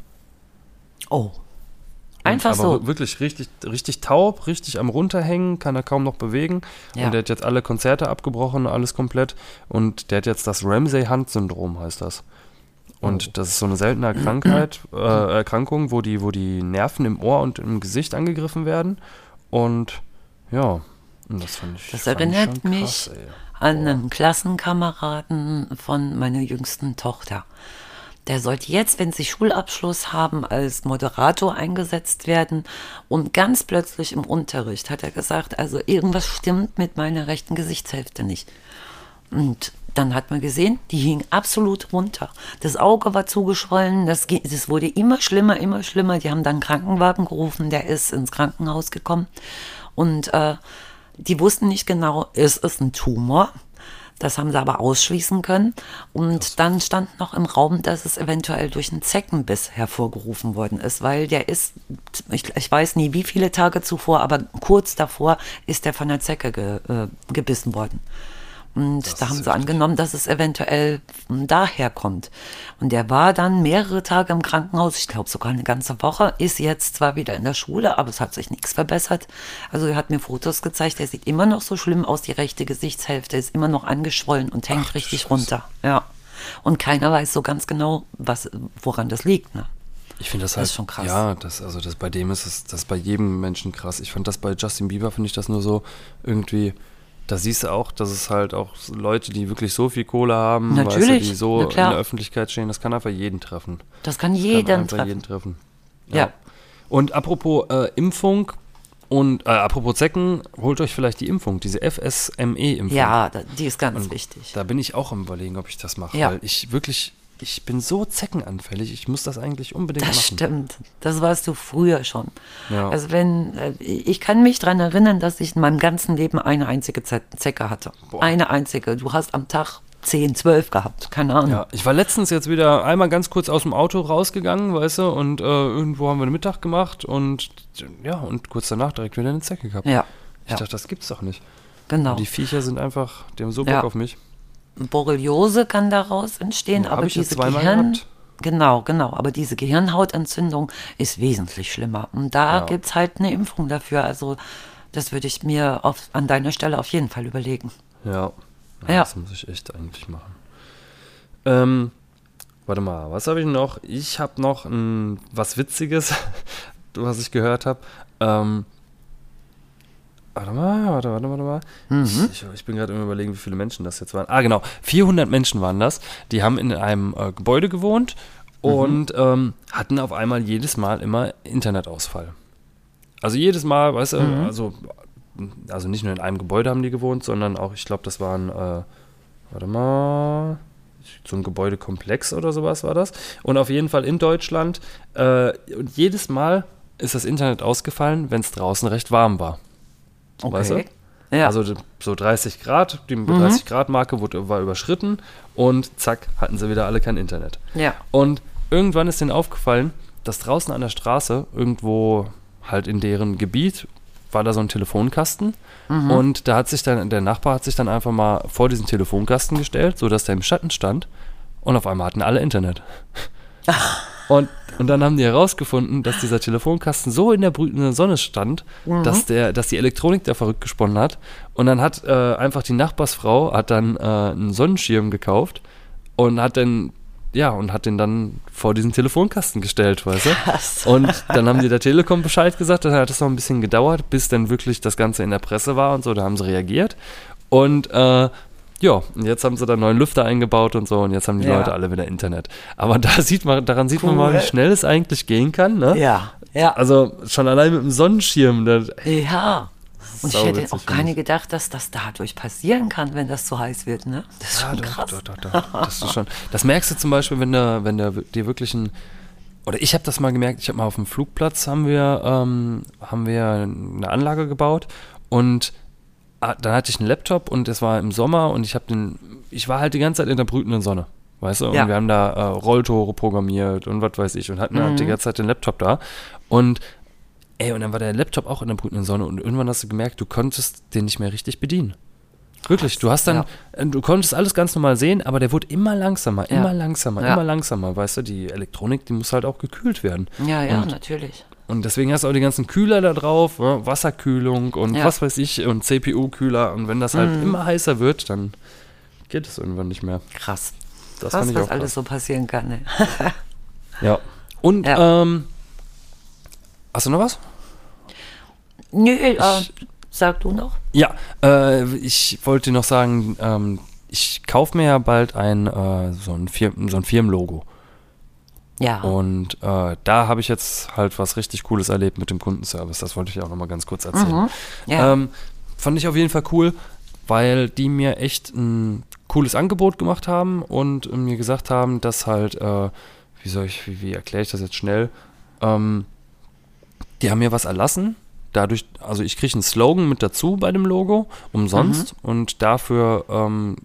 Speaker 3: Oh. Einfach so.
Speaker 2: wirklich richtig, richtig taub, richtig am runterhängen, kann er kaum noch bewegen.
Speaker 3: Ja.
Speaker 2: Und der hat jetzt alle Konzerte abgebrochen, alles komplett. Und der hat jetzt das Ramsay-Hunt-Syndrom, heißt das. Und
Speaker 3: Oh.
Speaker 2: das ist so eine seltene Krankheit, *clears throat* äh, Erkrankung, wo die, wo die Nerven im Ohr und im Gesicht angegriffen werden. Und ja, und das fand ich.
Speaker 3: Das
Speaker 2: fand ich
Speaker 3: erinnert
Speaker 2: schon
Speaker 3: mich
Speaker 2: krass, ey.
Speaker 3: an einen Klassenkameraden von meiner jüngsten Tochter. Der sollte jetzt, wenn sie Schulabschluss haben, als Moderator eingesetzt werden. Und ganz plötzlich im Unterricht hat er gesagt, also irgendwas stimmt mit meiner rechten Gesichtshälfte nicht. Und dann hat man gesehen, die hing absolut runter. Das Auge war zugeschwollen, das, das wurde immer schlimmer, immer schlimmer. Die haben dann einen Krankenwagen gerufen, der ist ins Krankenhaus gekommen. Und äh, die wussten nicht genau, ist es ein Tumor? Das haben sie aber ausschließen können. Und dann stand noch im Raum, dass es eventuell durch einen Zeckenbiss hervorgerufen worden ist, weil der ist, ich, ich weiß nie wie viele Tage zuvor, aber kurz davor ist der von der Zecke ge, äh, gebissen worden. Und da haben sie angenommen, dass es eventuell daher kommt. Und der war dann mehrere Tage im Krankenhaus, ich glaube sogar eine ganze Woche, ist jetzt zwar wieder in der Schule, aber es hat sich nichts verbessert. Also er hat mir Fotos gezeigt, der sieht immer noch so schlimm aus, die rechte Gesichtshälfte ist immer noch angeschwollen und hängt richtig runter. Ja. Und keiner weiß so ganz genau, was, woran das liegt. Ne?
Speaker 2: Ich finde das
Speaker 3: Das
Speaker 2: halt
Speaker 3: ist schon krass.
Speaker 2: Ja, das, also das bei dem ist es, das ist bei jedem Menschen krass. Ich fand das bei Justin Bieber, finde ich das nur so irgendwie, da siehst du auch, dass es halt auch Leute, die wirklich so viel Kohle haben, weißt du,
Speaker 3: Natürlich,
Speaker 2: die so in der Öffentlichkeit stehen, das kann einfach jeden treffen.
Speaker 3: Das kann
Speaker 2: Kann
Speaker 3: jeden
Speaker 2: einfach
Speaker 3: treffen.
Speaker 2: jeden treffen.
Speaker 3: Ja.
Speaker 2: Und apropos äh, Impfung und äh, apropos Zecken, holt euch vielleicht die Impfung, diese FSME-Impfung.
Speaker 3: Ja, die ist ganz wichtig.
Speaker 2: Da bin ich auch am überlegen, ob ich das mache,
Speaker 3: Ja.
Speaker 2: weil ich wirklich, ich bin so zeckenanfällig, ich muss das eigentlich unbedingt
Speaker 3: Das
Speaker 2: machen.
Speaker 3: stimmt. Das warst du früher schon.
Speaker 2: Ja.
Speaker 3: Also wenn, äh, ich kann mich daran erinnern, dass ich in meinem ganzen Leben eine einzige Ze- Zecke hatte.
Speaker 2: Boah.
Speaker 3: Eine einzige. Du hast am Tag 10, 12 gehabt. Keine Ahnung.
Speaker 2: Ja, ich war letztens jetzt wieder einmal ganz kurz aus dem Auto rausgegangen, weißt du, und äh, irgendwo haben wir den Mittag gemacht und ja, und kurz danach direkt wieder eine Zecke gehabt.
Speaker 3: Ja,
Speaker 2: Ich
Speaker 3: ja.
Speaker 2: dachte, das gibt's doch nicht.
Speaker 3: genau.
Speaker 2: Und die Viecher sind einfach, die haben so Bock
Speaker 3: Ja.
Speaker 2: auf mich.
Speaker 3: Borreliose kann daraus entstehen,
Speaker 2: Ja,
Speaker 3: aber diese Gehirn...
Speaker 2: gehabt.
Speaker 3: Genau, genau. Aber diese Gehirnhautentzündung ist wesentlich schlimmer. Und da
Speaker 2: Ja.
Speaker 3: gibt's halt eine Impfung dafür. Also das würde ich mir auf, an deiner Stelle auf jeden Fall überlegen.
Speaker 2: Ja. ja.
Speaker 3: Ja.
Speaker 2: Das muss ich echt eigentlich machen. Ähm, warte mal, was habe ich noch? Ich habe noch ein, was Witziges, *laughs* was ich gehört habe. Ähm, warte mal, warte, warte, warte mal.
Speaker 3: Mhm.
Speaker 2: Ich, ich bin gerade im Überlegen, wie viele Menschen das jetzt waren. Ah, genau. 400 Menschen waren das. Die haben in einem äh, Gebäude gewohnt
Speaker 3: Mhm.
Speaker 2: und ähm, hatten auf einmal jedes Mal immer Internetausfall. Also jedes Mal, weißt du,
Speaker 3: Mhm.
Speaker 2: also, also nicht nur in einem Gebäude haben die gewohnt, sondern auch, ich glaube, das waren, äh, warte mal, so ein Gebäudekomplex oder sowas war das. Und auf jeden Fall in Deutschland. Äh, und jedes Mal ist das Internet ausgefallen, wenn es draußen recht warm war. Weißt du?
Speaker 3: Ja.
Speaker 2: Also so 30 Grad, die 30 Grad Marke wurde, war überschritten und zack, hatten sie wieder alle kein Internet.
Speaker 3: ja.
Speaker 2: Und irgendwann ist denen aufgefallen, dass draußen an der Straße, irgendwo halt in deren Gebiet, war da so ein Telefonkasten. Und da hat sich dann, der Nachbar hat sich dann einfach mal vor diesen Telefonkasten gestellt, sodass der im Schatten stand. Und auf einmal hatten alle Internet. Und, und dann haben die herausgefunden, dass dieser Telefonkasten so in der brütenden Sonne stand, dass, der, dass die Elektronik da verrückt gesponnen hat. Und dann hat äh, einfach die Nachbarsfrau hat dann äh, einen Sonnenschirm gekauft und hat dann ja, und hat den dann vor diesen Telefonkasten gestellt, weißt du?
Speaker 3: Krass.
Speaker 2: Und dann haben die der Telekom Bescheid gesagt, dann hat es noch ein bisschen gedauert, bis dann wirklich das Ganze in der Presse war und so, da haben sie reagiert. Und äh, ja, und jetzt haben sie da neuen Lüfter eingebaut und so und jetzt haben die
Speaker 3: Ja.
Speaker 2: Leute alle wieder Internet. Aber da *laughs* sieht man, daran sieht man mal,
Speaker 3: Cool.
Speaker 2: wie schnell es eigentlich gehen kann, ne?
Speaker 3: Ja. Ja.
Speaker 2: Also schon allein mit dem Sonnenschirm. Das,
Speaker 3: Ja. Und ich hätte auch keine gedacht, dass das dadurch passieren kann, wenn das zu heiß wird, ne? Das ist
Speaker 2: Ja,
Speaker 3: schon
Speaker 2: doch,
Speaker 3: krass.
Speaker 2: Doch, doch, doch. Das ist schon. Das merkst du zum Beispiel, wenn der, wenn der dir wirklich ein oder ich habe das mal gemerkt. Ich habe mal auf dem Flugplatz haben wir ähm, haben wir eine Anlage gebaut und dann hatte ich einen Laptop und es war im Sommer und ich habe den ich war halt die ganze Zeit in der brütenden Sonne. Weißt du? Und
Speaker 3: Ja.
Speaker 2: wir haben da äh, Rolltore programmiert und was weiß ich und hatten halt die ganze Zeit den Laptop da. Und ey, und dann war der Laptop auch in der brütenden Sonne und irgendwann hast du gemerkt, du konntest den nicht mehr richtig bedienen. Wirklich, du hast dann,
Speaker 3: Ja.
Speaker 2: äh, du konntest alles ganz normal sehen, aber der wurde immer langsamer,
Speaker 3: Ja.
Speaker 2: immer langsamer,
Speaker 3: Ja.
Speaker 2: immer langsamer. Weißt du, die Elektronik, die muss halt auch gekühlt werden.
Speaker 3: Ja, ja,
Speaker 2: Und,
Speaker 3: natürlich.
Speaker 2: Und deswegen hast du auch die ganzen Kühler da drauf, ne? Wasserkühlung und
Speaker 3: Ja.
Speaker 2: was weiß ich und CPU-Kühler. Und wenn das halt
Speaker 3: Mhm.
Speaker 2: immer heißer wird, dann geht es irgendwann nicht mehr.
Speaker 3: Krass.
Speaker 2: Das
Speaker 3: Krass,
Speaker 2: ich
Speaker 3: was alles
Speaker 2: krass.
Speaker 3: so passieren kann. Ne? *laughs*
Speaker 2: Ja. Und,
Speaker 3: Ja.
Speaker 2: ähm, hast du noch was?
Speaker 3: Nö, äh, sag du noch.
Speaker 2: Ja, äh, ich wollte noch sagen, ähm, ich kaufe mir ja bald ein, äh, so, ein Firmen, so ein Firmenlogo.
Speaker 3: Ja.
Speaker 2: Und äh, da habe ich jetzt halt was richtig Cooles erlebt mit dem Kundenservice. Das wollte ich auch nochmal ganz kurz erzählen.
Speaker 3: Mhm. Ja.
Speaker 2: Ähm, fand ich auf jeden Fall cool, weil die mir echt ein cooles Angebot gemacht haben und mir gesagt haben, dass halt, äh, wie soll ich, wie, wie erkläre ich das jetzt schnell? Ähm, die haben mir was erlassen. Dadurch, also ich kriege einen Slogan mit dazu bei dem Logo, umsonst. Und dafür ähm,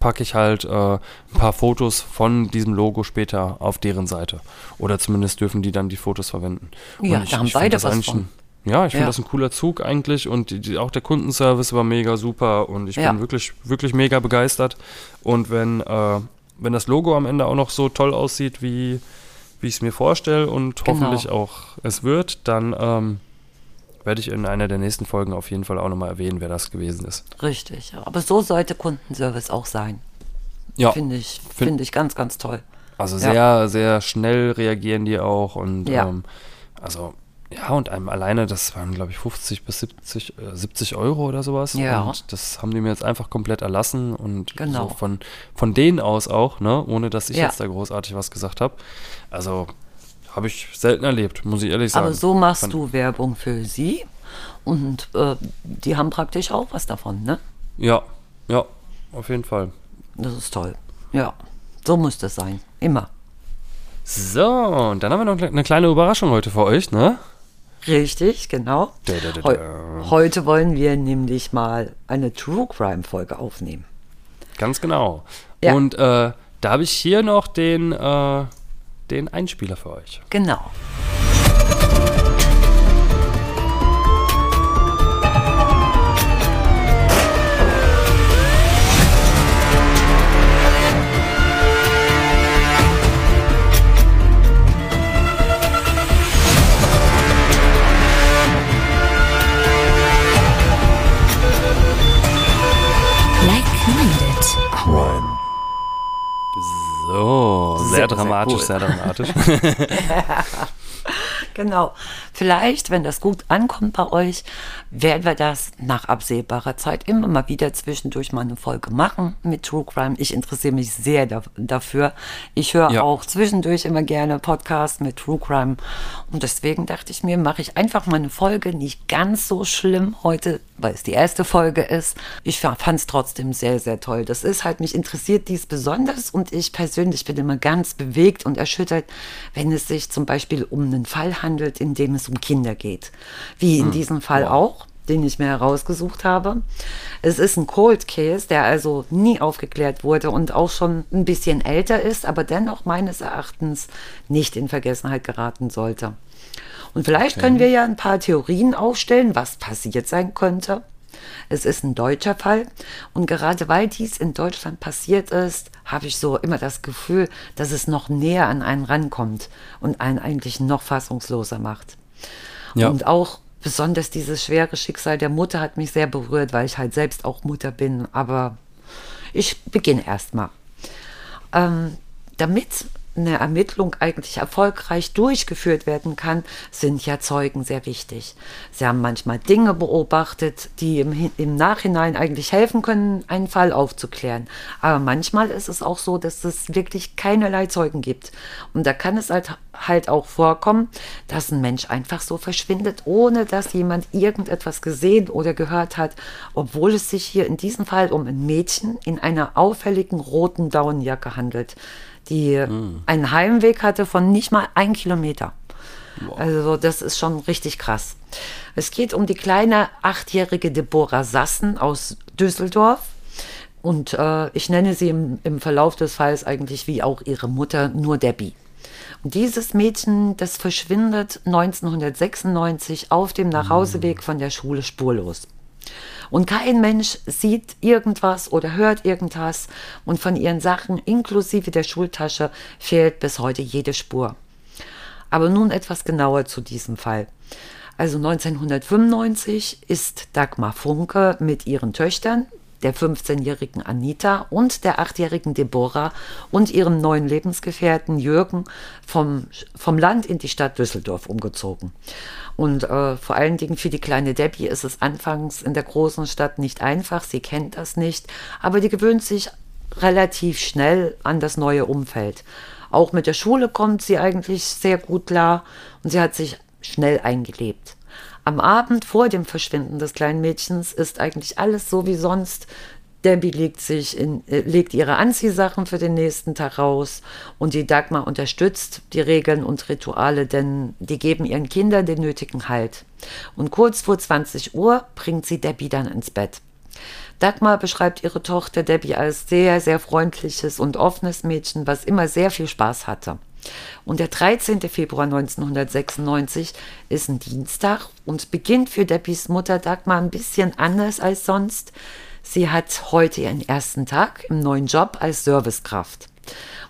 Speaker 2: packe ich halt äh, ein paar Fotos von diesem Logo später auf deren Seite. Oder zumindest dürfen die dann die Fotos verwenden.
Speaker 3: Ja,
Speaker 2: Und ich,
Speaker 3: da haben
Speaker 2: ich
Speaker 3: beide was von.
Speaker 2: Ja, ich finde
Speaker 3: Ja.
Speaker 2: das ein cooler Zug eigentlich und die, die, auch der Kundenservice war mega super und ich
Speaker 3: Ja.
Speaker 2: bin wirklich, wirklich mega begeistert. Und wenn, äh, wenn das Logo am Ende auch noch so toll aussieht, wie, wie ich es mir vorstelle und
Speaker 3: Genau.
Speaker 2: hoffentlich auch es wird, dann ähm, werde ich in einer der nächsten Folgen auf jeden Fall auch nochmal erwähnen, wer das gewesen ist.
Speaker 3: Richtig. ja. Aber so sollte Kundenservice auch sein.
Speaker 2: Ja,
Speaker 3: Finde ich, finde ich ganz, ganz toll.
Speaker 2: also
Speaker 3: Ja.
Speaker 2: sehr, sehr schnell reagieren die auch und
Speaker 3: Ja.
Speaker 2: ähm, also ja, und einem alleine, das waren glaube ich 50 bis 70, äh, 70 Euro oder sowas.
Speaker 3: Ja.
Speaker 2: Und das haben die mir jetzt einfach komplett erlassen und
Speaker 3: Genau.
Speaker 2: so von, von denen aus auch, ne, ohne dass ich
Speaker 3: Ja.
Speaker 2: jetzt da großartig was gesagt habe. Also habe ich selten erlebt, muss ich ehrlich sagen.
Speaker 3: Aber so machst
Speaker 2: Fand-
Speaker 3: du Werbung für sie und äh, die haben praktisch auch was davon, ne?
Speaker 2: Ja, ja, auf jeden Fall.
Speaker 3: Das ist toll. Ja, so muss das sein. Immer.
Speaker 2: So, und dann haben wir noch eine kleine Überraschung heute für euch, ne?
Speaker 3: Richtig, genau.
Speaker 2: Da, da, da,
Speaker 3: Heu heute wollen wir nämlich mal eine True Crime Folge aufnehmen.
Speaker 2: Ganz genau.
Speaker 3: Ja.
Speaker 2: Und äh, da habe ich hier noch den, äh, den Einspieler für euch.
Speaker 3: Genau.
Speaker 2: So, sehr,
Speaker 3: Sehr,
Speaker 2: dramatisch,
Speaker 3: cool.
Speaker 2: sehr dramatisch. *laughs* *laughs*
Speaker 3: Genau. Vielleicht, wenn das gut ankommt bei euch, werden wir das nach absehbarer Zeit immer mal wieder zwischendurch mal eine Folge machen mit True Crime. Ich interessiere mich sehr da dafür. Ich höre
Speaker 2: Ja.
Speaker 3: auch zwischendurch immer gerne Podcasts mit True Crime. Und deswegen dachte ich mir, mache ich einfach mal eine Folge. Nicht ganz so schlimm heute, weil es die erste Folge ist. Ich fand es trotzdem sehr, sehr toll. Das ist halt, mich interessiert dies besonders und ich persönlich bin immer ganz bewegt und erschüttert, wenn es sich zum Beispiel um einen Fall handelt, in dem es um Kinder geht. Wie in diesem Fall auch, den ich mir herausgesucht habe. Es ist ein Cold Case, der also nie aufgeklärt wurde und auch schon ein bisschen älter ist, aber dennoch meines Erachtens nicht in Vergessenheit geraten sollte. Und vielleicht können wir ja ein paar Theorien aufstellen, was passiert sein könnte. Es ist ein deutscher Fall und gerade weil dies in Deutschland passiert ist, habe ich so immer das Gefühl, dass es noch näher an einen rankommt und einen eigentlich noch fassungsloser macht.
Speaker 2: Ja.
Speaker 3: Und auch besonders dieses schwere Schicksal der Mutter hat mich sehr berührt, weil ich halt selbst auch Mutter bin. Aber ich beginne erstmal. Ähm, damit eine Ermittlung eigentlich erfolgreich durchgeführt werden kann, sind ja Zeugen sehr wichtig. Sie haben manchmal Dinge beobachtet, die im, im Nachhinein eigentlich helfen können, einen Fall aufzuklären. Aber manchmal ist es auch so, dass es wirklich keinerlei Zeugen gibt. Und da kann es halt, halt auch vorkommen, dass ein Mensch einfach so verschwindet, ohne dass jemand irgendetwas gesehen oder gehört hat, obwohl es sich hier in diesem Fall um ein Mädchen in einer auffälligen roten Daunenjacke handelt die mhm. einen Heimweg hatte von nicht mal ein Kilometer. Wow. Also das ist schon richtig krass. Es geht um die kleine achtjährige Deborah Sassen aus Düsseldorf. Und äh, ich nenne sie im, im Verlauf des Falls eigentlich wie auch ihre Mutter nur Debbie. Und dieses Mädchen, das verschwindet 1996 auf dem Nachhauseweg von der Schule spurlos. Und kein Mensch sieht irgendwas oder hört irgendwas. Und von ihren Sachen, inklusive der Schultasche, fehlt bis heute jede Spur. Aber nun etwas genauer zu diesem Fall. Also 1995 ist Dagmar Funke mit ihren Töchtern, der 15-jährigen Anita und der 8-jährigen Deborah und ihrem neuen Lebensgefährten Jürgen vom, vom Land in die Stadt Düsseldorf umgezogen. Und äh, vor allen Dingen für die kleine Debbie ist es anfangs in der großen Stadt nicht einfach, sie kennt das nicht, aber die gewöhnt sich relativ schnell an das neue Umfeld. Auch mit der Schule kommt sie eigentlich sehr gut klar und sie hat sich schnell eingelebt. Am Abend vor dem Verschwinden des kleinen Mädchens ist eigentlich alles so wie sonst. Debbie legt, sich in, äh, legt ihre Anziehsachen für den nächsten Tag raus und die Dagmar unterstützt die Regeln und Rituale, denn die geben ihren Kindern den nötigen Halt. Und kurz vor 20 Uhr bringt sie Debbie dann ins Bett. Dagmar beschreibt ihre Tochter Debbie als sehr, sehr freundliches und offenes Mädchen, was immer sehr viel Spaß hatte. Und der 13. Februar 1996 ist ein Dienstag und beginnt für Debbies Mutter Dagmar ein bisschen anders als sonst. Sie hat heute ihren ersten Tag im neuen Job als Servicekraft.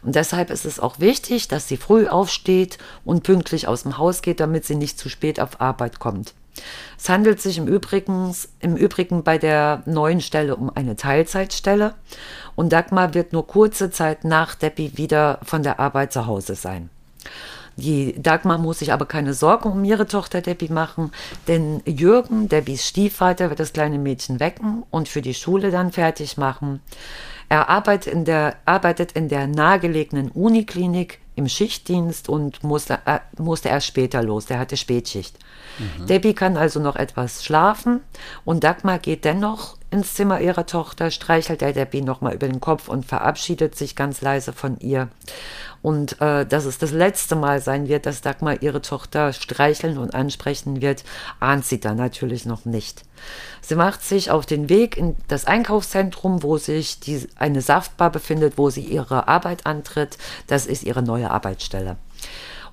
Speaker 3: Und deshalb ist es auch wichtig, dass sie früh aufsteht und pünktlich aus dem Haus geht, damit sie nicht zu spät auf Arbeit kommt. Es handelt sich im Übrigen, im Übrigen bei der neuen Stelle um eine Teilzeitstelle und Dagmar wird nur kurze Zeit nach Debbie wieder von der Arbeit zu Hause sein. Die Dagmar muss sich aber keine Sorgen um ihre Tochter Debbie machen, denn Jürgen, Debbies Stiefvater, wird das kleine Mädchen wecken und für die Schule dann fertig machen. Er arbeitet in der, arbeitet in der nahegelegenen Uniklinik im Schichtdienst und musste, äh, musste erst später los. Der hatte Spätschicht. Mhm. Debbie kann also noch etwas schlafen und Dagmar geht dennoch ins Zimmer ihrer Tochter, streichelt der Debbie nochmal über den Kopf und verabschiedet sich ganz leise von ihr. Und äh, dass es das letzte Mal sein wird, dass Dagmar ihre Tochter streicheln und ansprechen wird, ahnt sie dann natürlich noch nicht. Sie macht sich auf den Weg in das Einkaufszentrum, wo sich die, eine Saftbar befindet, wo sie ihre Arbeit antritt. Das ist ihre neue Arbeitsstelle.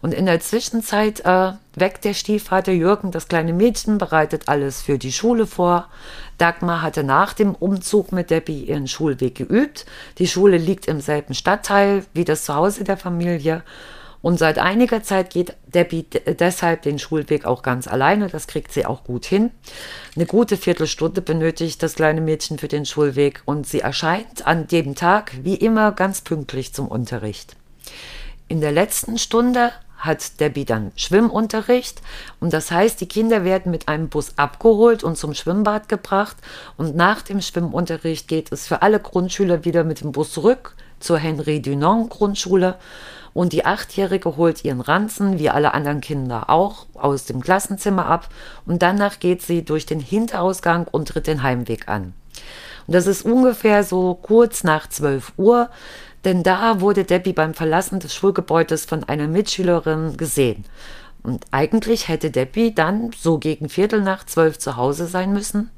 Speaker 3: Und in der Zwischenzeit äh, weckt der Stiefvater Jürgen das kleine Mädchen, bereitet alles für die Schule vor. Dagmar hatte nach dem Umzug mit Debbie ihren Schulweg geübt. Die Schule liegt im selben Stadtteil wie das Zuhause der Familie. Und seit einiger Zeit geht Debbie deshalb den Schulweg auch ganz alleine. Das kriegt sie auch gut hin. Eine gute Viertelstunde benötigt das kleine Mädchen für den Schulweg und sie erscheint an dem Tag wie immer ganz pünktlich zum Unterricht. In der letzten Stunde hat Debbie dann Schwimmunterricht. Und das heißt, die Kinder werden mit einem Bus abgeholt und zum Schwimmbad gebracht. Und nach dem Schwimmunterricht geht es für alle Grundschüler wieder mit dem Bus zurück zur Henri Dunant Grundschule. Und die Achtjährige holt ihren Ranzen, wie alle anderen Kinder auch, aus dem Klassenzimmer ab. Und danach geht sie durch den Hinterausgang und tritt den Heimweg an. Und das ist ungefähr so kurz nach 12 Uhr denn da wurde Debbie beim Verlassen des Schulgebäudes von einer Mitschülerin gesehen. Und eigentlich hätte Debbie dann so gegen Viertel nach zwölf zu Hause sein müssen.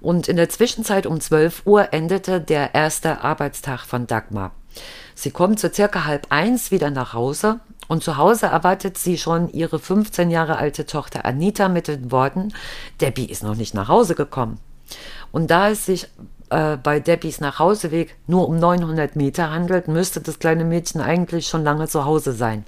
Speaker 3: Und in der Zwischenzeit um 12 Uhr endete der erste Arbeitstag von Dagmar. Sie kommt so circa halb eins wieder nach Hause und zu Hause erwartet sie schon ihre 15 Jahre alte Tochter Anita mit den Worten, Debbie ist noch nicht nach Hause gekommen. Und da es sich äh, bei Debbies Nachhauseweg nur um 900 Meter handelt, müsste das kleine Mädchen eigentlich schon lange zu Hause sein.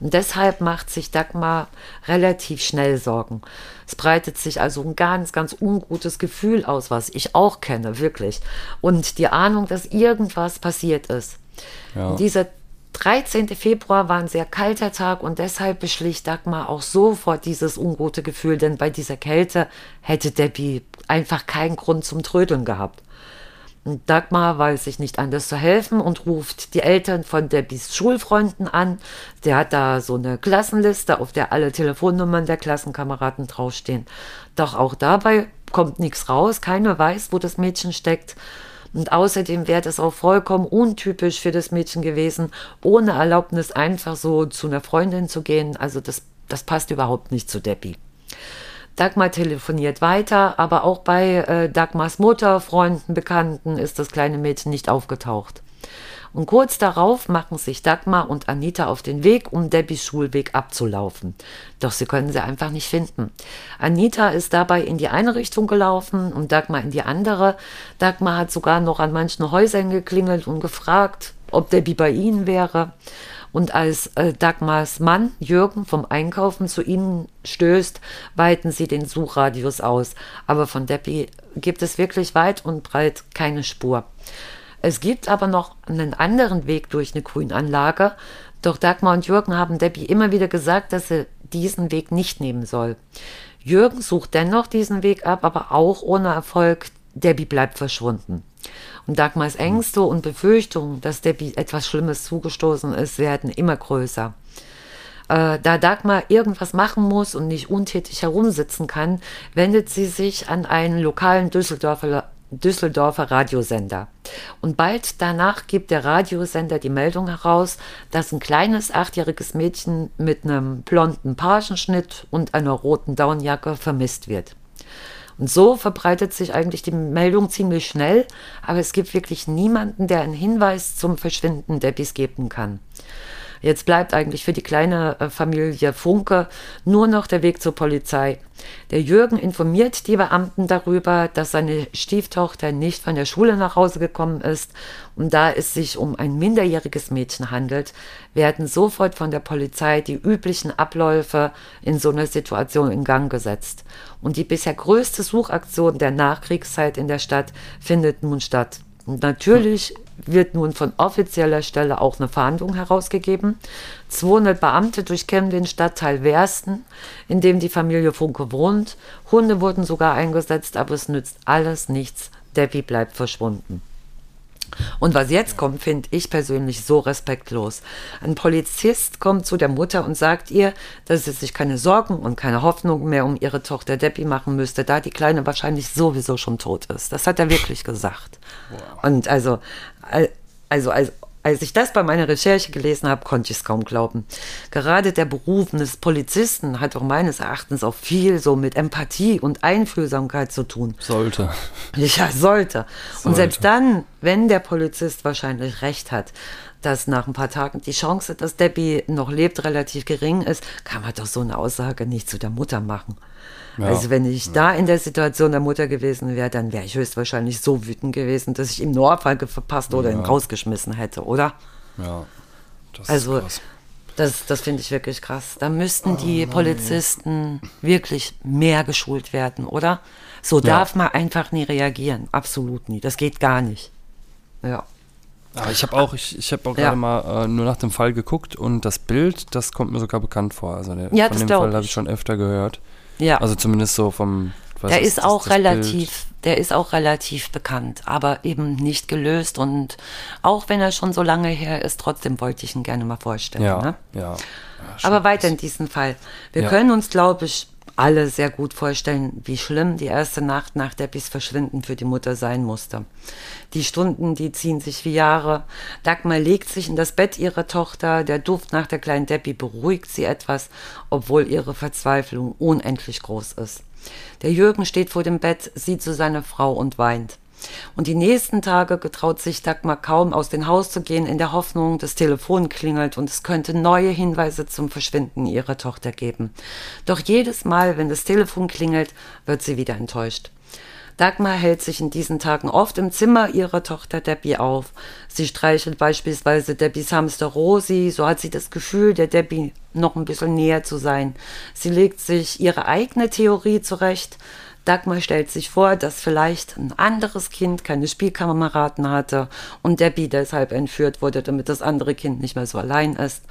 Speaker 3: Und deshalb macht sich Dagmar relativ schnell Sorgen. Es breitet sich also ein ganz, ganz ungutes Gefühl aus, was ich auch kenne, wirklich. Und die Ahnung, dass irgendwas passiert ist. Ja. Dieser 13. Februar war ein sehr kalter Tag und deshalb beschlich Dagmar auch sofort dieses ungute Gefühl, denn bei dieser Kälte hätte Debbie einfach keinen Grund zum Trödeln gehabt. Dagmar weiß sich nicht anders zu helfen und ruft die Eltern von Debbies Schulfreunden an. Der hat da so eine Klassenliste, auf der alle Telefonnummern der Klassenkameraden draufstehen. Doch auch dabei kommt nichts raus. Keiner weiß, wo das Mädchen steckt. Und außerdem wäre das auch vollkommen untypisch für das Mädchen gewesen, ohne Erlaubnis einfach so zu einer Freundin zu gehen. Also das, das passt überhaupt nicht zu Debbie. Dagmar telefoniert weiter, aber auch bei äh, Dagmars Mutter, Freunden, Bekannten ist das kleine Mädchen nicht aufgetaucht. Und kurz darauf machen sich Dagmar und Anita auf den Weg, um Debbies Schulweg abzulaufen. Doch sie können sie einfach nicht finden. Anita ist dabei in die eine Richtung gelaufen und Dagmar in die andere. Dagmar hat sogar noch an manchen Häusern geklingelt und gefragt, ob Debbie bei ihnen wäre. Und als äh, Dagmars Mann Jürgen vom Einkaufen zu ihnen stößt, weiten sie den Suchradius aus. Aber von Debbie gibt es wirklich weit und breit keine Spur. Es gibt aber noch einen anderen Weg durch eine Grünanlage. Doch Dagmar und Jürgen haben Debbie immer wieder gesagt, dass sie diesen Weg nicht nehmen soll. Jürgen sucht dennoch diesen Weg ab, aber auch ohne Erfolg. Debbie bleibt verschwunden. Und Dagmars Ängste und Befürchtungen, dass Debbie etwas Schlimmes zugestoßen ist, werden immer größer. Äh, da Dagmar irgendwas machen muss und nicht untätig herumsitzen kann, wendet sie sich an einen lokalen Düsseldorfer, Düsseldorfer Radiosender. Und bald danach gibt der Radiosender die Meldung heraus, dass ein kleines achtjähriges Mädchen mit einem blonden Pagenschnitt und einer roten Daunenjacke vermisst wird. Und so verbreitet sich eigentlich die Meldung ziemlich schnell, aber es gibt wirklich niemanden, der einen Hinweis zum Verschwinden Debbies geben kann. Jetzt bleibt eigentlich für die kleine äh, Familie Funke nur noch der Weg zur Polizei. Der Jürgen informiert die Beamten darüber, dass seine Stieftochter nicht von der Schule nach Hause gekommen ist und da es sich um ein minderjähriges Mädchen handelt, werden sofort von der Polizei die üblichen Abläufe in so einer Situation in Gang gesetzt. Und die bisher größte Suchaktion der Nachkriegszeit in der Stadt findet nun statt. Und natürlich wird nun von offizieller Stelle auch eine Fahndung herausgegeben. 200 Beamte durchkämmen den Stadtteil Wersten, in dem die Familie Funke wohnt. Hunde wurden sogar eingesetzt, aber es nützt alles nichts. Debbie bleibt verschwunden. Und was jetzt kommt, finde ich persönlich so respektlos. Ein Polizist kommt zu der Mutter und sagt ihr, dass sie sich keine Sorgen und keine Hoffnung mehr um ihre Tochter Debbie machen müsste, da die Kleine wahrscheinlich sowieso schon tot ist. Das hat er wirklich gesagt. Wow. Und also, also, also als ich das bei meiner Recherche gelesen habe, konnte ich es kaum glauben. Gerade der Beruf des Polizisten hat doch meines Erachtens auch viel so mit Empathie und Einfühlsamkeit zu tun.
Speaker 2: Sollte.
Speaker 3: Ja, sollte. sollte. Und selbst dann, wenn der Polizist wahrscheinlich recht hat, dass nach ein paar Tagen die Chance, dass Debbie noch lebt, relativ gering ist, kann man doch so eine Aussage nicht zu der Mutter machen. Ja. Also wenn ich ja. da in der Situation der Mutter gewesen wäre, dann wäre ich höchstwahrscheinlich so wütend gewesen, dass ich ihm eine Ohrfeige verpasst oder ihn rausgeschmissen hätte, oder?
Speaker 2: Ja. Das
Speaker 3: also das, das finde ich wirklich krass. Da müssten die oh, Polizisten wirklich mehr geschult werden, oder? So darf man einfach nie reagieren. Absolut nie. Das geht gar nicht. Ja.
Speaker 2: Aber ich habe auch, ich, ich habe auch gerade mal äh, nur nach dem Fall geguckt und das Bild, das kommt mir sogar bekannt vor. Also der,
Speaker 3: ja,
Speaker 2: von dem Fall habe ich schon öfter gehört.
Speaker 3: Ja.
Speaker 2: Also zumindest so vom.
Speaker 3: Der ist, ist auch das, das relativ, Bild. der ist auch relativ bekannt, aber eben nicht gelöst und auch wenn er schon so lange her ist, trotzdem wollte ich ihn gerne mal vorstellen.
Speaker 2: Ja,
Speaker 3: ne?
Speaker 2: ja. ja
Speaker 3: aber weiter in diesem Fall. Wir ja. können uns, glaube ich, alle sehr gut vorstellen, wie schlimm die erste Nacht nach Debbys Verschwinden für die Mutter sein musste. Die Stunden, die ziehen sich wie Jahre. Dagmar legt sich in das Bett ihrer Tochter. Der Duft nach der kleinen Debbie beruhigt sie etwas, obwohl ihre Verzweiflung unendlich groß ist. Der Jürgen steht vor dem Bett, sieht zu seiner Frau und weint. Und die nächsten Tage getraut sich Dagmar kaum aus dem Haus zu gehen, in der Hoffnung, das Telefon klingelt und es könnte neue Hinweise zum Verschwinden ihrer Tochter geben. Doch jedes Mal, wenn das Telefon klingelt, wird sie wieder enttäuscht. Dagmar hält sich in diesen Tagen oft im Zimmer ihrer Tochter Debbie auf. Sie streichelt beispielsweise Debbies Hamster Rosi, so hat sie das Gefühl, der Debbie noch ein bisschen näher zu sein. Sie legt sich ihre eigene Theorie zurecht, Dagmar stellt sich vor, dass vielleicht ein anderes Kind keine Spielkameraden hatte und Debbie deshalb entführt wurde, damit das andere Kind nicht mehr so allein ist.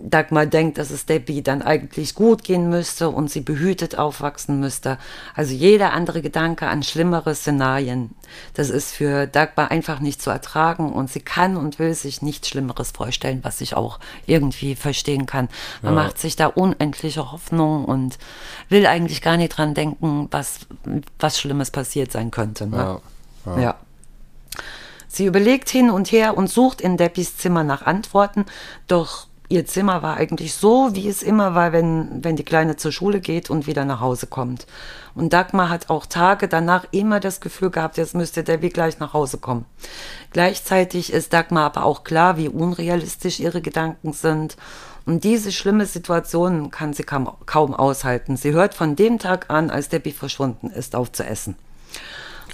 Speaker 3: Dagmar denkt, dass es Debbie dann eigentlich gut gehen müsste und sie behütet aufwachsen müsste. Also jeder andere Gedanke an schlimmere Szenarien, das ist für Dagmar einfach nicht zu ertragen und sie kann und will sich nichts Schlimmeres vorstellen, was ich auch irgendwie verstehen kann. Man ja. macht sich da unendliche Hoffnung und will eigentlich gar nicht dran denken, was, was Schlimmes passiert sein könnte. Ne? Ja. ja. ja. Sie überlegt hin und her und sucht in Debbies Zimmer nach Antworten, doch ihr Zimmer war eigentlich so, wie es immer war, wenn, wenn die Kleine zur Schule geht und wieder nach Hause kommt. Und Dagmar hat auch Tage danach immer das Gefühl gehabt, jetzt müsste Debbie gleich nach Hause kommen. Gleichzeitig ist Dagmar aber auch klar, wie unrealistisch ihre Gedanken sind. Und diese schlimme Situation kann sie kaum, kaum aushalten. Sie hört von dem Tag an, als Debbie verschwunden ist, auf zu essen.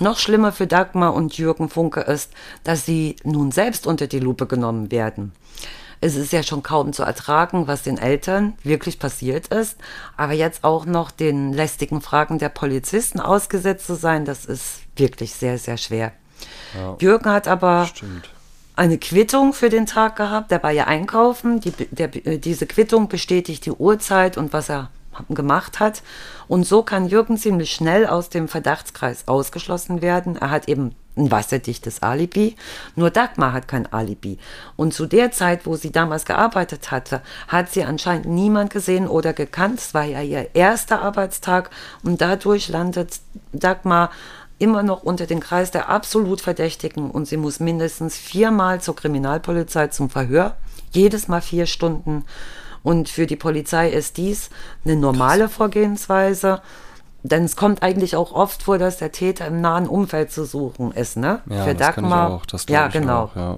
Speaker 3: Noch schlimmer für Dagmar und Jürgen Funke ist, dass sie nun selbst unter die Lupe genommen werden. Es ist ja schon kaum zu ertragen, was den Eltern wirklich passiert ist. Aber jetzt auch noch den lästigen Fragen der Polizisten ausgesetzt zu sein, das ist wirklich sehr, sehr schwer. Ja, Jürgen hat aber stimmt. eine Quittung für den Tag gehabt. Der war ja einkaufen. Die, der, diese Quittung bestätigt die Uhrzeit und was er gemacht hat. Und so kann Jürgen ziemlich schnell aus dem Verdachtskreis ausgeschlossen werden. Er hat eben ein wasserdichtes Alibi. Nur Dagmar hat kein Alibi. Und zu der Zeit, wo sie damals gearbeitet hatte, hat sie anscheinend niemand gesehen oder gekannt. Es war ja ihr erster Arbeitstag und dadurch landet Dagmar immer noch unter den Kreis der absolut Verdächtigen und sie muss mindestens viermal zur Kriminalpolizei zum Verhör. Jedes Mal vier Stunden. Und für die Polizei ist dies eine normale Vorgehensweise. Denn es kommt eigentlich auch oft vor, dass der Täter im nahen Umfeld zu suchen ist, ne?
Speaker 2: Ja, Für das Dagmar. Auch, das
Speaker 3: ja, genau. Auch, ja.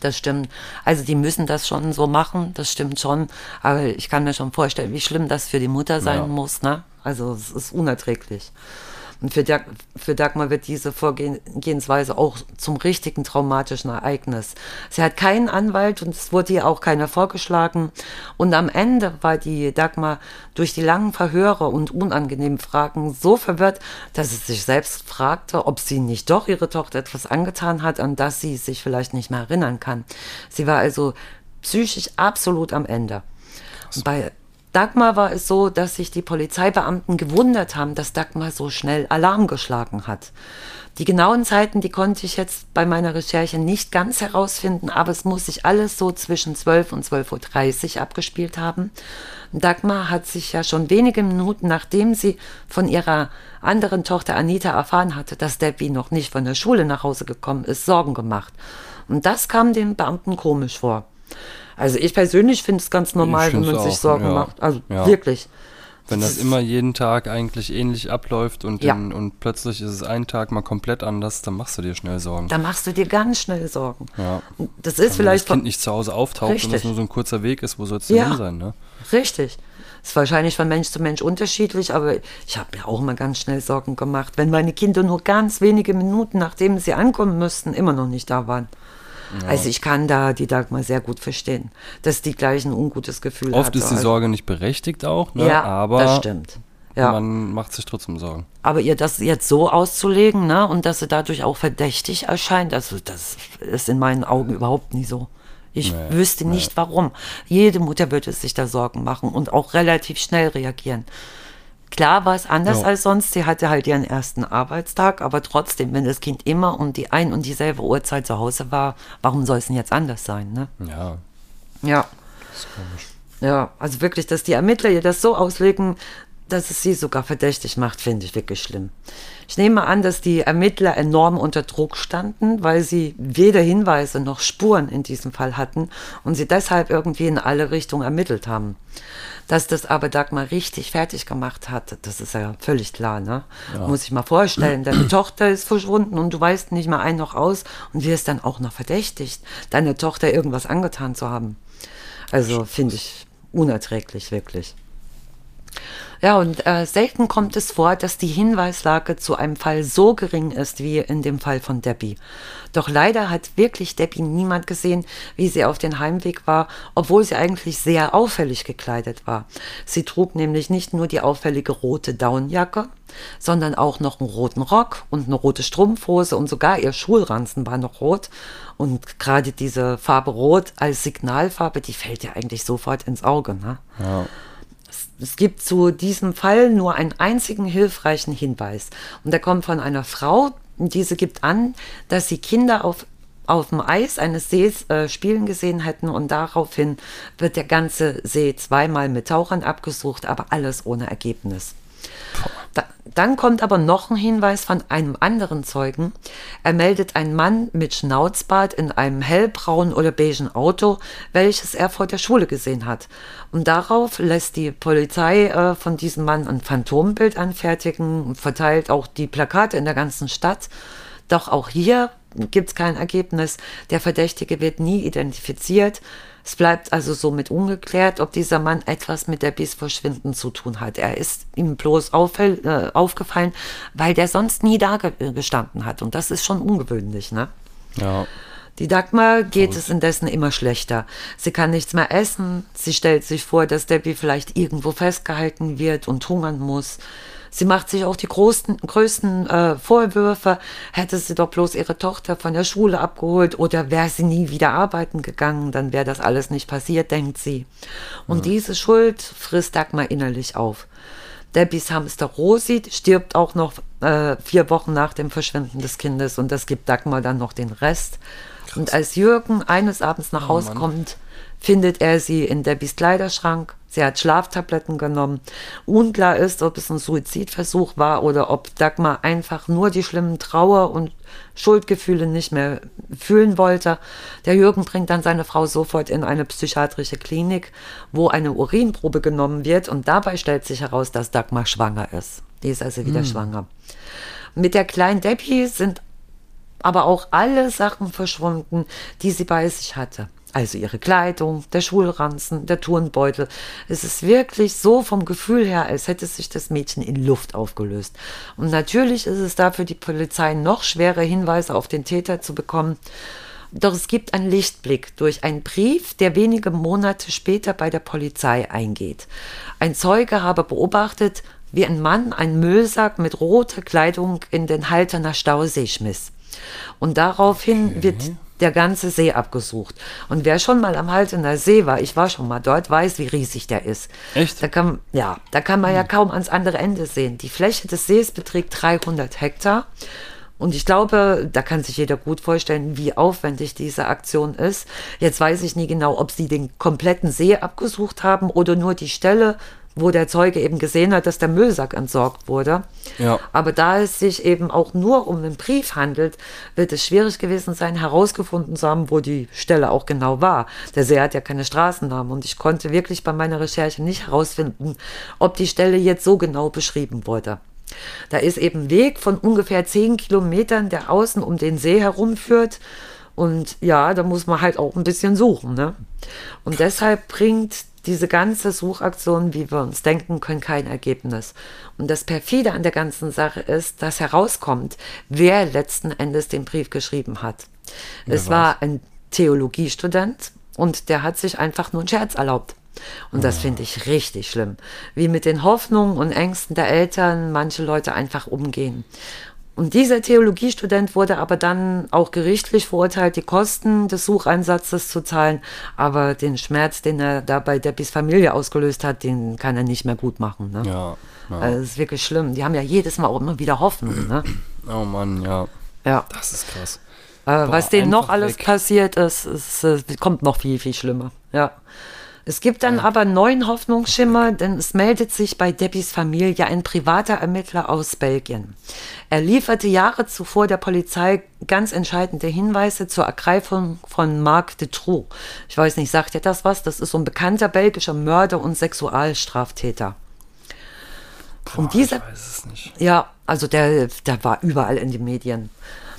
Speaker 3: Das stimmt. Also die müssen das schon so machen, das stimmt schon. Aber ich kann mir schon vorstellen, wie schlimm das für die Mutter sein ja. muss, ne? Also es ist unerträglich. Und für, Dag für Dagmar wird diese Vorgehensweise auch zum richtigen traumatischen Ereignis. Sie hat keinen Anwalt und es wurde ihr auch keiner vorgeschlagen. Und am Ende war die Dagmar durch die langen Verhöre und unangenehmen Fragen so verwirrt, dass sie sich selbst fragte, ob sie nicht doch ihre Tochter etwas angetan hat, an das sie sich vielleicht nicht mehr erinnern kann. Sie war also psychisch absolut am Ende. Bei Dagmar war es so, dass sich die Polizeibeamten gewundert haben, dass Dagmar so schnell Alarm geschlagen hat. Die genauen Zeiten, die konnte ich jetzt bei meiner Recherche nicht ganz herausfinden, aber es muss sich alles so zwischen 12 und 12.30 Uhr abgespielt haben. Dagmar hat sich ja schon wenige Minuten, nachdem sie von ihrer anderen Tochter Anita erfahren hatte, dass Debbie noch nicht von der Schule nach Hause gekommen ist, Sorgen gemacht. Und das kam den Beamten komisch vor. Also ich persönlich finde es ganz normal, wenn man sich Sorgen ja. macht. Also ja. wirklich.
Speaker 2: Wenn das immer jeden Tag eigentlich ähnlich abläuft und, ja. in, und plötzlich ist es ein Tag mal komplett anders, dann machst du dir schnell Sorgen.
Speaker 3: Dann machst du dir ganz schnell Sorgen.
Speaker 2: Ja.
Speaker 3: Das ist Wenn vielleicht.
Speaker 2: Wenn das Kind nicht zu Hause auftaucht Richtig. und es nur so ein kurzer Weg ist, wo soll es denn ja. sein, ne?
Speaker 3: Richtig. Ist wahrscheinlich von Mensch zu Mensch unterschiedlich, aber ich habe mir auch mal ganz schnell Sorgen gemacht, wenn meine Kinder nur ganz wenige Minuten, nachdem sie ankommen müssten, immer noch nicht da waren. Ja. Also ich kann da die Dagmar sehr gut verstehen, dass die gleich ein ungutes Gefühl
Speaker 2: hat.
Speaker 3: Oft
Speaker 2: ist die Sorge nicht berechtigt auch, ne?
Speaker 3: ja,
Speaker 2: aber
Speaker 3: das stimmt. Ja.
Speaker 2: man macht sich trotzdem Sorgen.
Speaker 3: Aber ihr das jetzt so auszulegen, ne, und dass sie dadurch auch verdächtig erscheint, also das ist in meinen Augen überhaupt nie so. Ich nee, wüsste nicht nee. warum. Jede Mutter würde sich da Sorgen machen und auch relativ schnell reagieren. Klar war es anders ja. als sonst. Sie hatte halt ihren ersten Arbeitstag, aber trotzdem, wenn das Kind immer um die ein und dieselbe Uhrzeit zu Hause war, warum soll es denn jetzt anders sein? Ne?
Speaker 2: Ja.
Speaker 3: Ja. Das ist komisch. Ja, also wirklich, dass die Ermittler ihr das so auslegen, dass es sie sogar verdächtig macht, finde ich wirklich schlimm. Ich nehme an, dass die Ermittler enorm unter Druck standen, weil sie weder Hinweise noch Spuren in diesem Fall hatten und sie deshalb irgendwie in alle Richtungen ermittelt haben. Dass das aber Dagmar richtig fertig gemacht hat, das ist ja völlig klar, ne? Ja. Muss ich mal vorstellen. Deine *clears throat* Tochter ist verschwunden und du weißt nicht mal ein noch aus und wirst dann auch noch verdächtigt, deine Tochter irgendwas angetan zu haben. Also finde ich unerträglich, wirklich. Ja, und äh, selten kommt es vor, dass die Hinweislage zu einem Fall so gering ist wie in dem Fall von Debbie. Doch leider hat wirklich Debbie niemand gesehen, wie sie auf den Heimweg war, obwohl sie eigentlich sehr auffällig gekleidet war. Sie trug nämlich nicht nur die auffällige rote Daunenjacke, sondern auch noch einen roten Rock und eine rote Strumpfhose und sogar ihr Schulranzen war noch rot. Und gerade diese Farbe Rot als Signalfarbe, die fällt ja eigentlich sofort ins Auge. Ne?
Speaker 2: Ja.
Speaker 3: Es gibt zu diesem Fall nur einen einzigen hilfreichen Hinweis. Und der kommt von einer Frau. Diese gibt an, dass sie Kinder auf, auf dem Eis eines Sees äh, spielen gesehen hätten. Und daraufhin wird der ganze See zweimal mit Tauchern abgesucht, aber alles ohne Ergebnis. Da, dann kommt aber noch ein Hinweis von einem anderen Zeugen. Er meldet einen Mann mit Schnauzbart in einem hellbraunen oder beigen Auto, welches er vor der Schule gesehen hat. Und darauf lässt die Polizei äh, von diesem Mann ein Phantombild anfertigen verteilt auch die Plakate in der ganzen Stadt. Doch auch hier gibt es kein Ergebnis. Der Verdächtige wird nie identifiziert. Es bleibt also somit ungeklärt, ob dieser Mann etwas mit der Bissverschwinden zu tun hat. Er ist ihm bloß auffäll, äh, aufgefallen, weil der sonst nie da gestanden hat. Und das ist schon ungewöhnlich, ne?
Speaker 2: Ja.
Speaker 3: Die Dagmar geht es indessen immer schlechter. Sie kann nichts mehr essen. Sie stellt sich vor, dass Debbie vielleicht irgendwo festgehalten wird und hungern muss. Sie macht sich auch die großen, größten äh, Vorwürfe. Hätte sie doch bloß ihre Tochter von der Schule abgeholt oder wäre sie nie wieder arbeiten gegangen, dann wäre das alles nicht passiert, denkt sie. Und ja. diese Schuld frisst Dagmar innerlich auf. Debbies Hamster Rosi stirbt auch noch äh, vier Wochen nach dem Verschwinden des Kindes und das gibt Dagmar dann noch den Rest. Krass. Und als Jürgen eines Abends nach oh, Hause kommt, findet er sie in Debbies Kleiderschrank. Sie hat Schlaftabletten genommen. Unklar ist, ob es ein Suizidversuch war oder ob Dagmar einfach nur die schlimmen Trauer- und Schuldgefühle nicht mehr fühlen wollte. Der Jürgen bringt dann seine Frau sofort in eine psychiatrische Klinik, wo eine Urinprobe genommen wird und dabei stellt sich heraus, dass Dagmar schwanger ist. Die ist also wieder hm. schwanger. Mit der kleinen Debbie sind aber auch alle Sachen verschwunden, die sie bei sich hatte. Also ihre Kleidung, der Schulranzen, der Turnbeutel. Es ist wirklich so vom Gefühl her, als hätte sich das Mädchen in Luft aufgelöst. Und natürlich ist es da für die Polizei noch schwerer, Hinweise auf den Täter zu bekommen. Doch es gibt einen Lichtblick durch einen Brief, der wenige Monate später bei der Polizei eingeht. Ein Zeuge habe beobachtet, wie ein Mann einen Müllsack mit roter Kleidung in den Halterner Stausee schmiss. Und daraufhin okay. wird der ganze See abgesucht. Und wer schon mal am Haltener See war, ich war schon mal dort, weiß, wie riesig der ist.
Speaker 2: Echt?
Speaker 3: Da kann, ja, da kann man ja hm. kaum ans andere Ende sehen. Die Fläche des Sees beträgt 300 Hektar. Und ich glaube, da kann sich jeder gut vorstellen, wie aufwendig diese Aktion ist. Jetzt weiß ich nie genau, ob sie den kompletten See abgesucht haben oder nur die Stelle, wo der Zeuge eben gesehen hat, dass der Müllsack entsorgt wurde.
Speaker 2: Ja.
Speaker 3: Aber da es sich eben auch nur um einen Brief handelt, wird es schwierig gewesen sein, herausgefunden zu haben, wo die Stelle auch genau war. Der See hat ja keine Straßennamen und ich konnte wirklich bei meiner Recherche nicht herausfinden, ob die Stelle jetzt so genau beschrieben wurde. Da ist eben ein Weg von ungefähr zehn Kilometern, der außen um den See herumführt. Und ja, da muss man halt auch ein bisschen suchen. Ne? Und deshalb bringt diese ganze Suchaktion, wie wir uns denken können, kein Ergebnis. Und das perfide an der ganzen Sache ist, dass herauskommt, wer letzten Endes den Brief geschrieben hat. Wer es war ein Theologiestudent und der hat sich einfach nur einen Scherz erlaubt. Und das finde ich richtig schlimm, wie mit den Hoffnungen und Ängsten der Eltern manche Leute einfach umgehen. Und dieser Theologiestudent wurde aber dann auch gerichtlich verurteilt, die Kosten des Sucheinsatzes zu zahlen. Aber den Schmerz, den er da bei Debbys Familie ausgelöst hat, den kann er nicht mehr gut machen. Ne?
Speaker 2: Ja, ja.
Speaker 3: Also das ist wirklich schlimm. Die haben ja jedes Mal auch immer wieder Hoffnung. Ne? *clears throat*
Speaker 2: Oh Mann, ja.
Speaker 3: Ja.
Speaker 2: Das ist krass.
Speaker 3: Äh, Boah, was denen noch alles weg. passiert ist, ist, ist, äh, kommt noch viel, viel schlimmer. Ja. Es gibt dann aber neuen Hoffnungsschimmer, denn es meldet sich bei Debbies Familie ein privater Ermittler aus Belgien. Er lieferte Jahre zuvor der Polizei ganz entscheidende Hinweise zur Ergreifung von Marc de Trou. Ich weiß nicht, sagt ihr das was? Das ist so ein bekannter belgischer Mörder und Sexualstraftäter.
Speaker 2: Boah, es nicht.
Speaker 3: Ja, also der, der war überall in den Medien.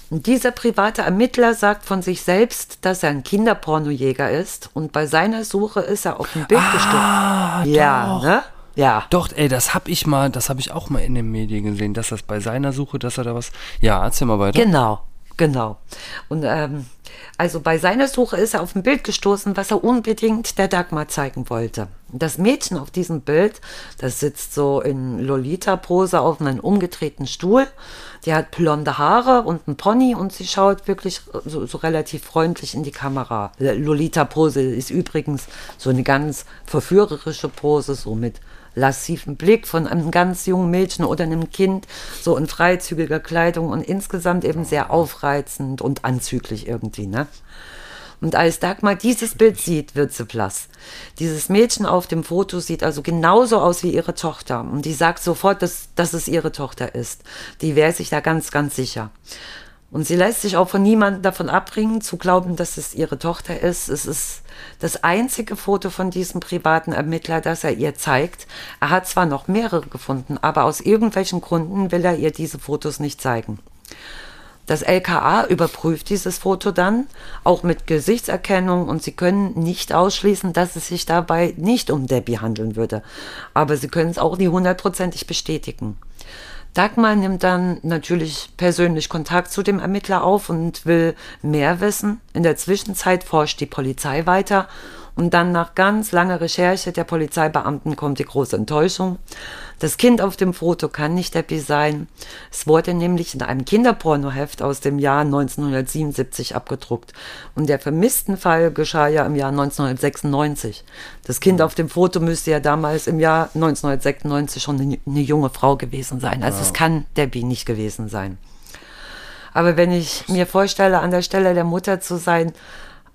Speaker 3: Und dieser private Ermittler sagt von sich selbst, dass er ein Kinderpornojäger ist und bei seiner Suche ist er auf ein Bild
Speaker 2: ah,
Speaker 3: gestoßen. Ja, ne? Ja.
Speaker 2: Doch, ey, das hab ich mal, das habe ich auch mal in den Medien gesehen, dass das bei seiner Suche, dass er da was. Ja, erzähl mal weiter.
Speaker 3: Genau, genau. Und ähm, also bei seiner Suche ist er auf ein Bild gestoßen, was er unbedingt der Dagmar zeigen wollte. Das Mädchen auf diesem Bild, das sitzt so in Lolita-Pose auf einem umgedrehten Stuhl. Die hat blonde Haare und einen Pony und sie schaut wirklich so, so relativ freundlich in die Kamera. Lolita-Pose ist übrigens so eine ganz verführerische Pose, so mit lassiven Blick von einem ganz jungen Mädchen oder einem Kind, so in freizügiger Kleidung und insgesamt eben sehr aufreizend und anzüglich irgendwie, ne? Und als Dagmar dieses Bild sieht, wird sie blass. Dieses Mädchen auf dem Foto sieht also genauso aus wie ihre Tochter. Und die sagt sofort, dass, dass es ihre Tochter ist. Die wäre sich da ganz, ganz sicher. Und sie lässt sich auch von niemandem davon abbringen, zu glauben, dass es ihre Tochter ist. Es ist das einzige Foto von diesem privaten Ermittler, das er ihr zeigt. Er hat zwar noch mehrere gefunden, aber aus irgendwelchen Gründen will er ihr diese Fotos nicht zeigen. Das LKA überprüft dieses Foto dann, auch mit Gesichtserkennung, und sie können nicht ausschließen, dass es sich dabei nicht um Debbie handeln würde. Aber sie können es auch nie hundertprozentig bestätigen. Dagmar nimmt dann natürlich persönlich Kontakt zu dem Ermittler auf und will mehr wissen. In der Zwischenzeit forscht die Polizei weiter und dann nach ganz langer Recherche der Polizeibeamten kommt die große Enttäuschung. Das Kind auf dem Foto kann nicht Debbie sein. Es wurde nämlich in einem Kinderpornoheft aus dem Jahr 1977 abgedruckt. Und der vermissten Fall geschah ja im Jahr 1996. Das Kind auf dem Foto müsste ja damals im Jahr 1996 schon eine, eine junge Frau gewesen sein. Also ja. es kann Debbie nicht gewesen sein. Aber wenn ich mir vorstelle, an der Stelle der Mutter zu sein,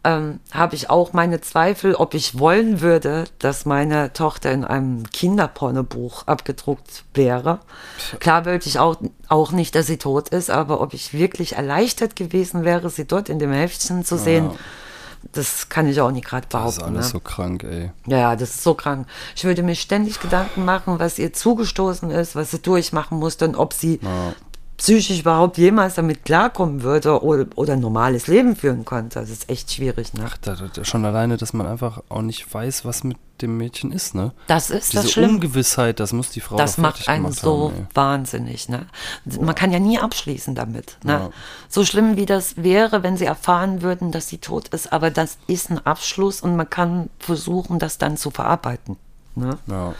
Speaker 3: ähm, habe ich auch meine Zweifel, ob ich wollen würde, dass meine Tochter in einem Kinderpornobuch abgedruckt wäre. Klar wollte ich auch, auch nicht, dass sie tot ist, aber ob ich wirklich erleichtert gewesen wäre, sie dort in dem Heftchen zu sehen. Ja. Das kann ich auch nicht gerade behaupten.
Speaker 2: Das ist alles
Speaker 3: ne?
Speaker 2: so krank, ey.
Speaker 3: Ja, das ist so krank. Ich würde mir ständig Gedanken machen, was ihr zugestoßen ist, was sie durchmachen musste und ob sie ja psychisch überhaupt jemals damit klarkommen würde oder, oder ein normales Leben führen konnte. Das ist echt schwierig, ne?
Speaker 2: Ach, da, da, schon alleine, dass man einfach auch nicht weiß, was mit dem Mädchen ist, ne?
Speaker 3: Das ist
Speaker 2: Diese
Speaker 3: das Schlimme.
Speaker 2: Ungewissheit, das muss die Frau
Speaker 3: Das macht einen so haben, wahnsinnig, ne? Man kann ja nie abschließen damit, ne? Ja. So schlimm wie das wäre, wenn sie erfahren würden, dass sie tot ist, aber das ist ein Abschluss und man kann versuchen, das dann zu verarbeiten, ne? Ja.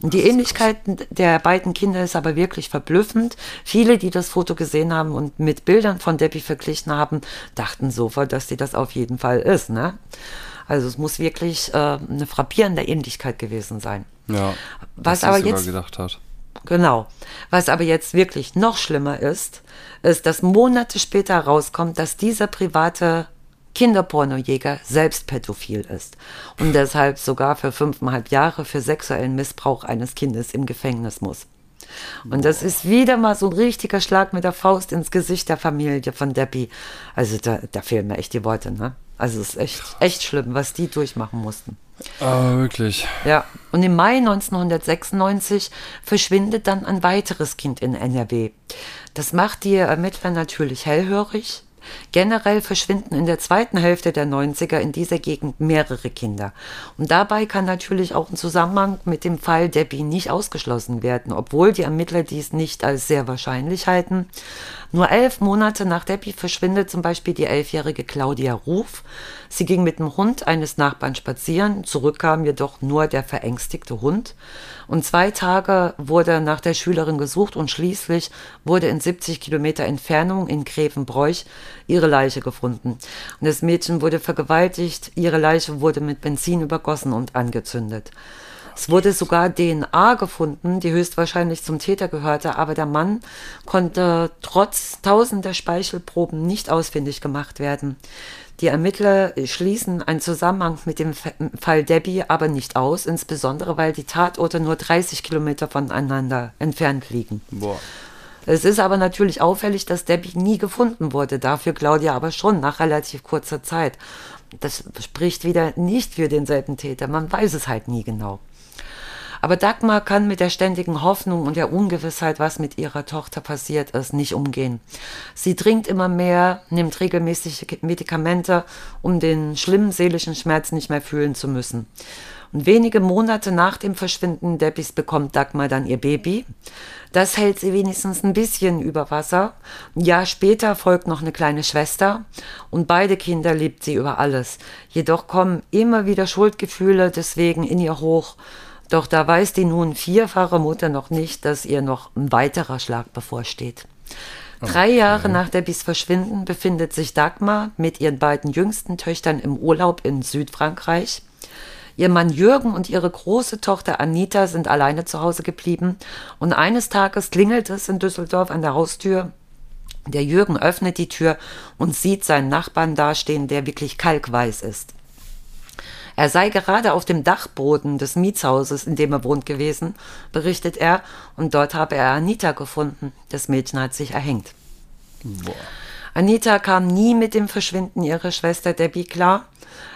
Speaker 3: Die Ähnlichkeit der beiden Kinder ist aber wirklich verblüffend. Viele, die das Foto gesehen haben und mit Bildern von Debbie verglichen haben, dachten sofort, dass sie das auf jeden Fall ist. Ne? Also es muss wirklich äh, eine frappierende Ähnlichkeit gewesen sein.
Speaker 2: Ja.
Speaker 3: Was aber jetzt
Speaker 2: gedacht hat.
Speaker 3: Genau. Was aber jetzt wirklich noch schlimmer ist, ist, dass Monate später herauskommt, dass dieser private Kinderpornojäger selbst pädophil ist und deshalb sogar für fünfeinhalb Jahre für sexuellen Missbrauch eines Kindes im Gefängnis muss. Und das ist wieder mal so ein richtiger Schlag mit der Faust ins Gesicht der Familie von Debbie. Also da, da fehlen mir echt die Worte, ne? Also es ist echt, echt schlimm, was die durchmachen mussten.
Speaker 2: Ah, wirklich.
Speaker 3: Ja, und im Mai 1996 verschwindet dann ein weiteres Kind in NRW. Das macht die Ermittler natürlich hellhörig. Generell verschwinden in der zweiten Hälfte der 90er in dieser Gegend mehrere Kinder. Und dabei kann natürlich auch ein Zusammenhang mit dem Fall Debbie nicht ausgeschlossen werden, obwohl die Ermittler dies nicht als sehr wahrscheinlich halten. Nur elf Monate nach Debbie verschwindet zum Beispiel die elfjährige Claudia Ruf. Sie ging mit dem Hund eines Nachbarn spazieren, zurückkam jedoch nur der verängstigte Hund. Und zwei Tage wurde nach der Schülerin gesucht und schließlich wurde in 70 Kilometer Entfernung in Grevenbroich ihre Leiche gefunden. Und das Mädchen wurde vergewaltigt, ihre Leiche wurde mit Benzin übergossen und angezündet. Es wurde sogar DNA gefunden, die höchstwahrscheinlich zum Täter gehörte, aber der Mann konnte trotz tausender Speichelproben nicht ausfindig gemacht werden. Die Ermittler schließen einen Zusammenhang mit dem Fall Debbie aber nicht aus, insbesondere weil die Tatorte nur 30 Kilometer voneinander entfernt liegen. Boah. Es ist aber natürlich auffällig, dass Debbie nie gefunden wurde, dafür Claudia aber schon nach relativ kurzer Zeit. Das spricht wieder nicht für denselben Täter, man weiß es halt nie genau. Aber Dagmar kann mit der ständigen Hoffnung und der Ungewissheit, was mit ihrer Tochter passiert ist, nicht umgehen. Sie trinkt immer mehr, nimmt regelmäßig Medikamente, um den schlimmen seelischen Schmerz nicht mehr fühlen zu müssen. Und wenige Monate nach dem Verschwinden Debbys bekommt Dagmar dann ihr Baby. Das hält sie wenigstens ein bisschen über Wasser. Ein Jahr später folgt noch eine kleine Schwester und beide Kinder liebt sie über alles. Jedoch kommen immer wieder Schuldgefühle deswegen in ihr hoch. Doch da weiß die nun vierfache Mutter noch nicht, dass ihr noch ein weiterer Schlag bevorsteht. Drei Jahre nach Debbys Verschwinden befindet sich Dagmar mit ihren beiden jüngsten Töchtern im Urlaub in Südfrankreich. Ihr Mann Jürgen und ihre große Tochter Anita sind alleine zu Hause geblieben und eines Tages klingelt es in Düsseldorf an der Haustür. Der Jürgen öffnet die Tür und sieht seinen Nachbarn dastehen, der wirklich kalkweiß ist. Er sei gerade auf dem Dachboden des Mietshauses, in dem er wohnt gewesen, berichtet er, und dort habe er Anita gefunden. Das Mädchen hat sich erhängt.
Speaker 2: Boah.
Speaker 3: Anita kam nie mit dem Verschwinden ihrer Schwester Debbie klar.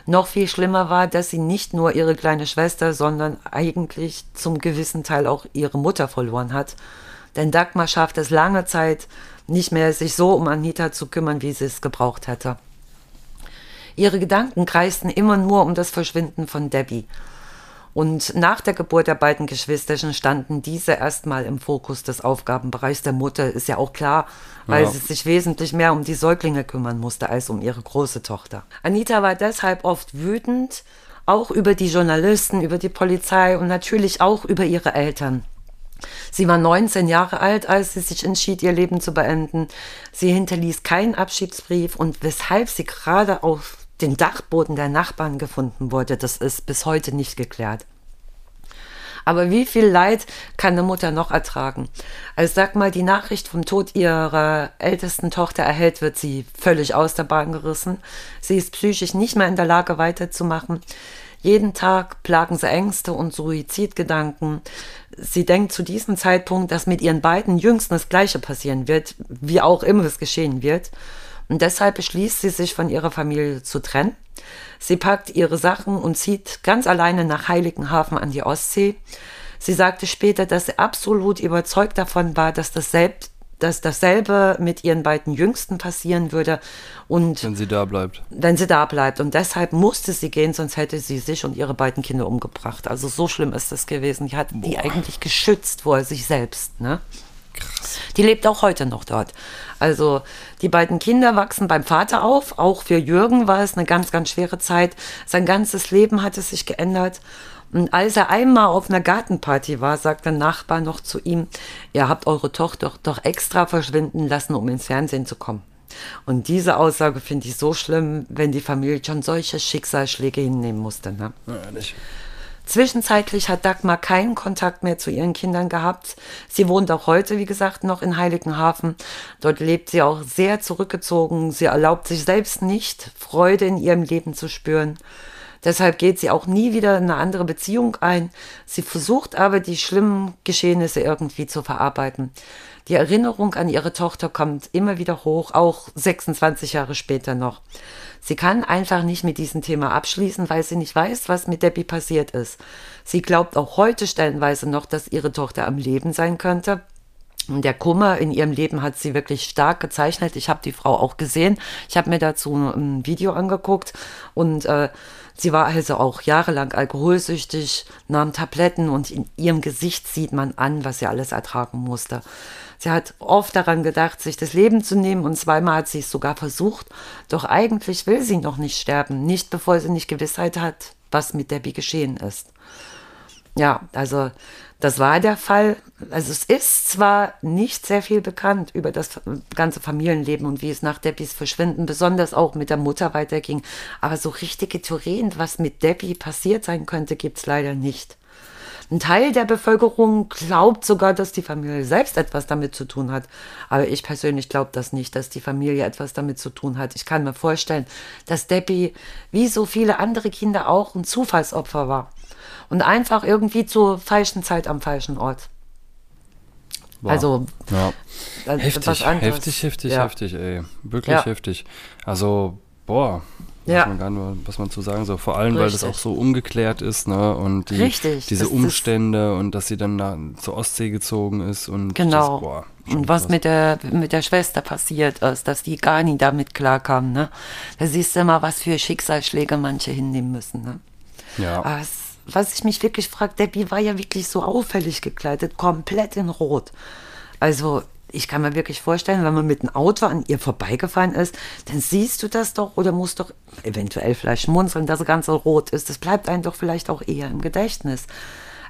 Speaker 3: Noch viel schlimmer war, dass sie nicht nur ihre kleine Schwester, sondern eigentlich zum gewissen Teil auch ihre Mutter verloren hat. Denn Dagmar schafft es lange Zeit nicht mehr, sich so um Anita zu kümmern, wie sie es gebraucht hätte. Ihre Gedanken kreisten immer nur um das Verschwinden von Debbie. Und nach der Geburt der beiden Geschwisterchen standen diese erstmal im Fokus des Aufgabenbereichs der Mutter, ist ja auch klar, weil
Speaker 2: Ja.
Speaker 3: sie sich wesentlich mehr um die Säuglinge kümmern musste als um ihre große Tochter. Anita war deshalb oft wütend, auch über die Journalisten, über die Polizei und natürlich auch über ihre Eltern. Sie war 19 Jahre alt, als sie sich entschied, ihr Leben zu beenden. Sie hinterließ keinen Abschiedsbrief und weshalb sie gerade auf den Dachboden der Nachbarn gefunden wurde, das ist bis heute nicht geklärt. Aber wie viel Leid kann eine Mutter noch ertragen? Als sag mal die Nachricht vom Tod ihrer ältesten Tochter erhält, wird sie völlig aus der Bahn gerissen. Sie ist psychisch nicht mehr in der Lage weiterzumachen. Jeden Tag plagen sie Ängste und Suizidgedanken. Sie denkt zu diesem Zeitpunkt, dass mit ihren beiden Jüngsten das Gleiche passieren wird, wie auch immer es geschehen wird. Und deshalb beschließt sie sich von ihrer Familie zu trennen. Sie packt ihre Sachen und zieht ganz alleine nach Heiligenhafen an die Ostsee. Sie sagte später, dass sie absolut überzeugt davon war, dass, dasselb, dass dasselbe mit ihren beiden Jüngsten passieren würde und
Speaker 2: Wenn sie da bleibt.
Speaker 3: wenn sie da bleibt. Und deshalb musste sie gehen, sonst hätte sie sich und ihre beiden Kinder umgebracht. Also so schlimm ist das gewesen. Die hat die eigentlich geschützt vor sich selbst. Ne? Die lebt auch heute noch dort. Also die beiden Kinder wachsen beim Vater auf. Auch für Jürgen war es eine ganz, ganz schwere Zeit. Sein ganzes Leben hatte sich geändert. Und als er einmal auf einer Gartenparty war, sagt der Nachbar noch zu ihm, ihr habt eure Tochter doch extra verschwinden lassen, um ins Fernsehen zu kommen. Und diese Aussage finde ich so schlimm, wenn die Familie schon solche Schicksalsschläge hinnehmen musste. Ne?
Speaker 2: Ja, ehrlich.
Speaker 3: Zwischenzeitlich hat Dagmar keinen Kontakt mehr zu ihren Kindern gehabt. Sie wohnt auch heute, wie gesagt, noch in Heiligenhafen. Dort lebt sie auch sehr zurückgezogen. Sie erlaubt sich selbst nicht, Freude in ihrem Leben zu spüren. Deshalb geht sie auch nie wieder in eine andere Beziehung ein. Sie versucht aber, die schlimmen Geschehnisse irgendwie zu verarbeiten. Die Erinnerung an ihre Tochter kommt immer wieder hoch, auch 26 Jahre später noch. Sie kann einfach nicht mit diesem Thema abschließen, weil sie nicht weiß, was mit Debbie passiert ist. Sie glaubt auch heute stellenweise noch, dass ihre Tochter am Leben sein könnte. Der Kummer in ihrem Leben hat sie wirklich stark gezeichnet. Ich habe die Frau auch gesehen. Ich habe mir dazu ein Video angeguckt und äh, sie war also auch jahrelang alkoholsüchtig, nahm Tabletten und in ihrem Gesicht sieht man an, was sie alles ertragen musste. Sie hat oft daran gedacht, sich das Leben zu nehmen und zweimal hat sie es sogar versucht. Doch eigentlich will sie noch nicht sterben, nicht bevor sie nicht Gewissheit hat, was mit Debbie geschehen ist. Ja, also das war der Fall. Also es ist zwar nicht sehr viel bekannt über das ganze Familienleben und wie es nach Debbies Verschwinden, besonders auch mit der Mutter weiterging, aber so richtige Theorien, was mit Debbie passiert sein könnte, gibt es leider nicht. Ein Teil der Bevölkerung glaubt sogar, dass die Familie selbst etwas damit zu tun hat. Aber ich persönlich glaube das nicht, dass die Familie etwas damit zu tun hat. Ich kann mir vorstellen, dass Debbie, wie so viele andere Kinder auch, ein Zufallsopfer war. Und einfach irgendwie zur falschen Zeit am falschen Ort.
Speaker 2: Wow.
Speaker 3: Also,
Speaker 2: ja.
Speaker 3: äh,
Speaker 2: Heftig, heftig, heftig,
Speaker 3: Ja.
Speaker 2: heftig, ey. Wirklich
Speaker 3: Ja.
Speaker 2: heftig. Also, boah.
Speaker 3: Ja.
Speaker 2: Weiß man gar nicht, was man zu sagen soll. Vor allem, weil das
Speaker 3: Richtig.
Speaker 2: auch so ungeklärt ist, ne? Und die,
Speaker 3: Richtig,
Speaker 2: diese Umstände und dass sie dann nach, zur Ostsee gezogen ist und
Speaker 3: Genau.
Speaker 2: Das, boah,
Speaker 3: und was
Speaker 2: krass.
Speaker 3: mit der, mit der Schwester passiert ist, dass die gar nie damit klarkam. Ne? Da siehst du immer, was für Schicksalsschläge manche hinnehmen müssen. Ne?
Speaker 2: Ja.
Speaker 3: Aber was ich mich wirklich frage, Debbie war ja wirklich so auffällig gekleidet, komplett in Rot. Also ich kann mir wirklich vorstellen, wenn man mit einem Auto an ihr vorbeigefahren ist, dann siehst du das doch oder musst doch eventuell vielleicht schmunzeln, dass das Ganze rot ist. Das bleibt einem doch vielleicht auch eher im Gedächtnis.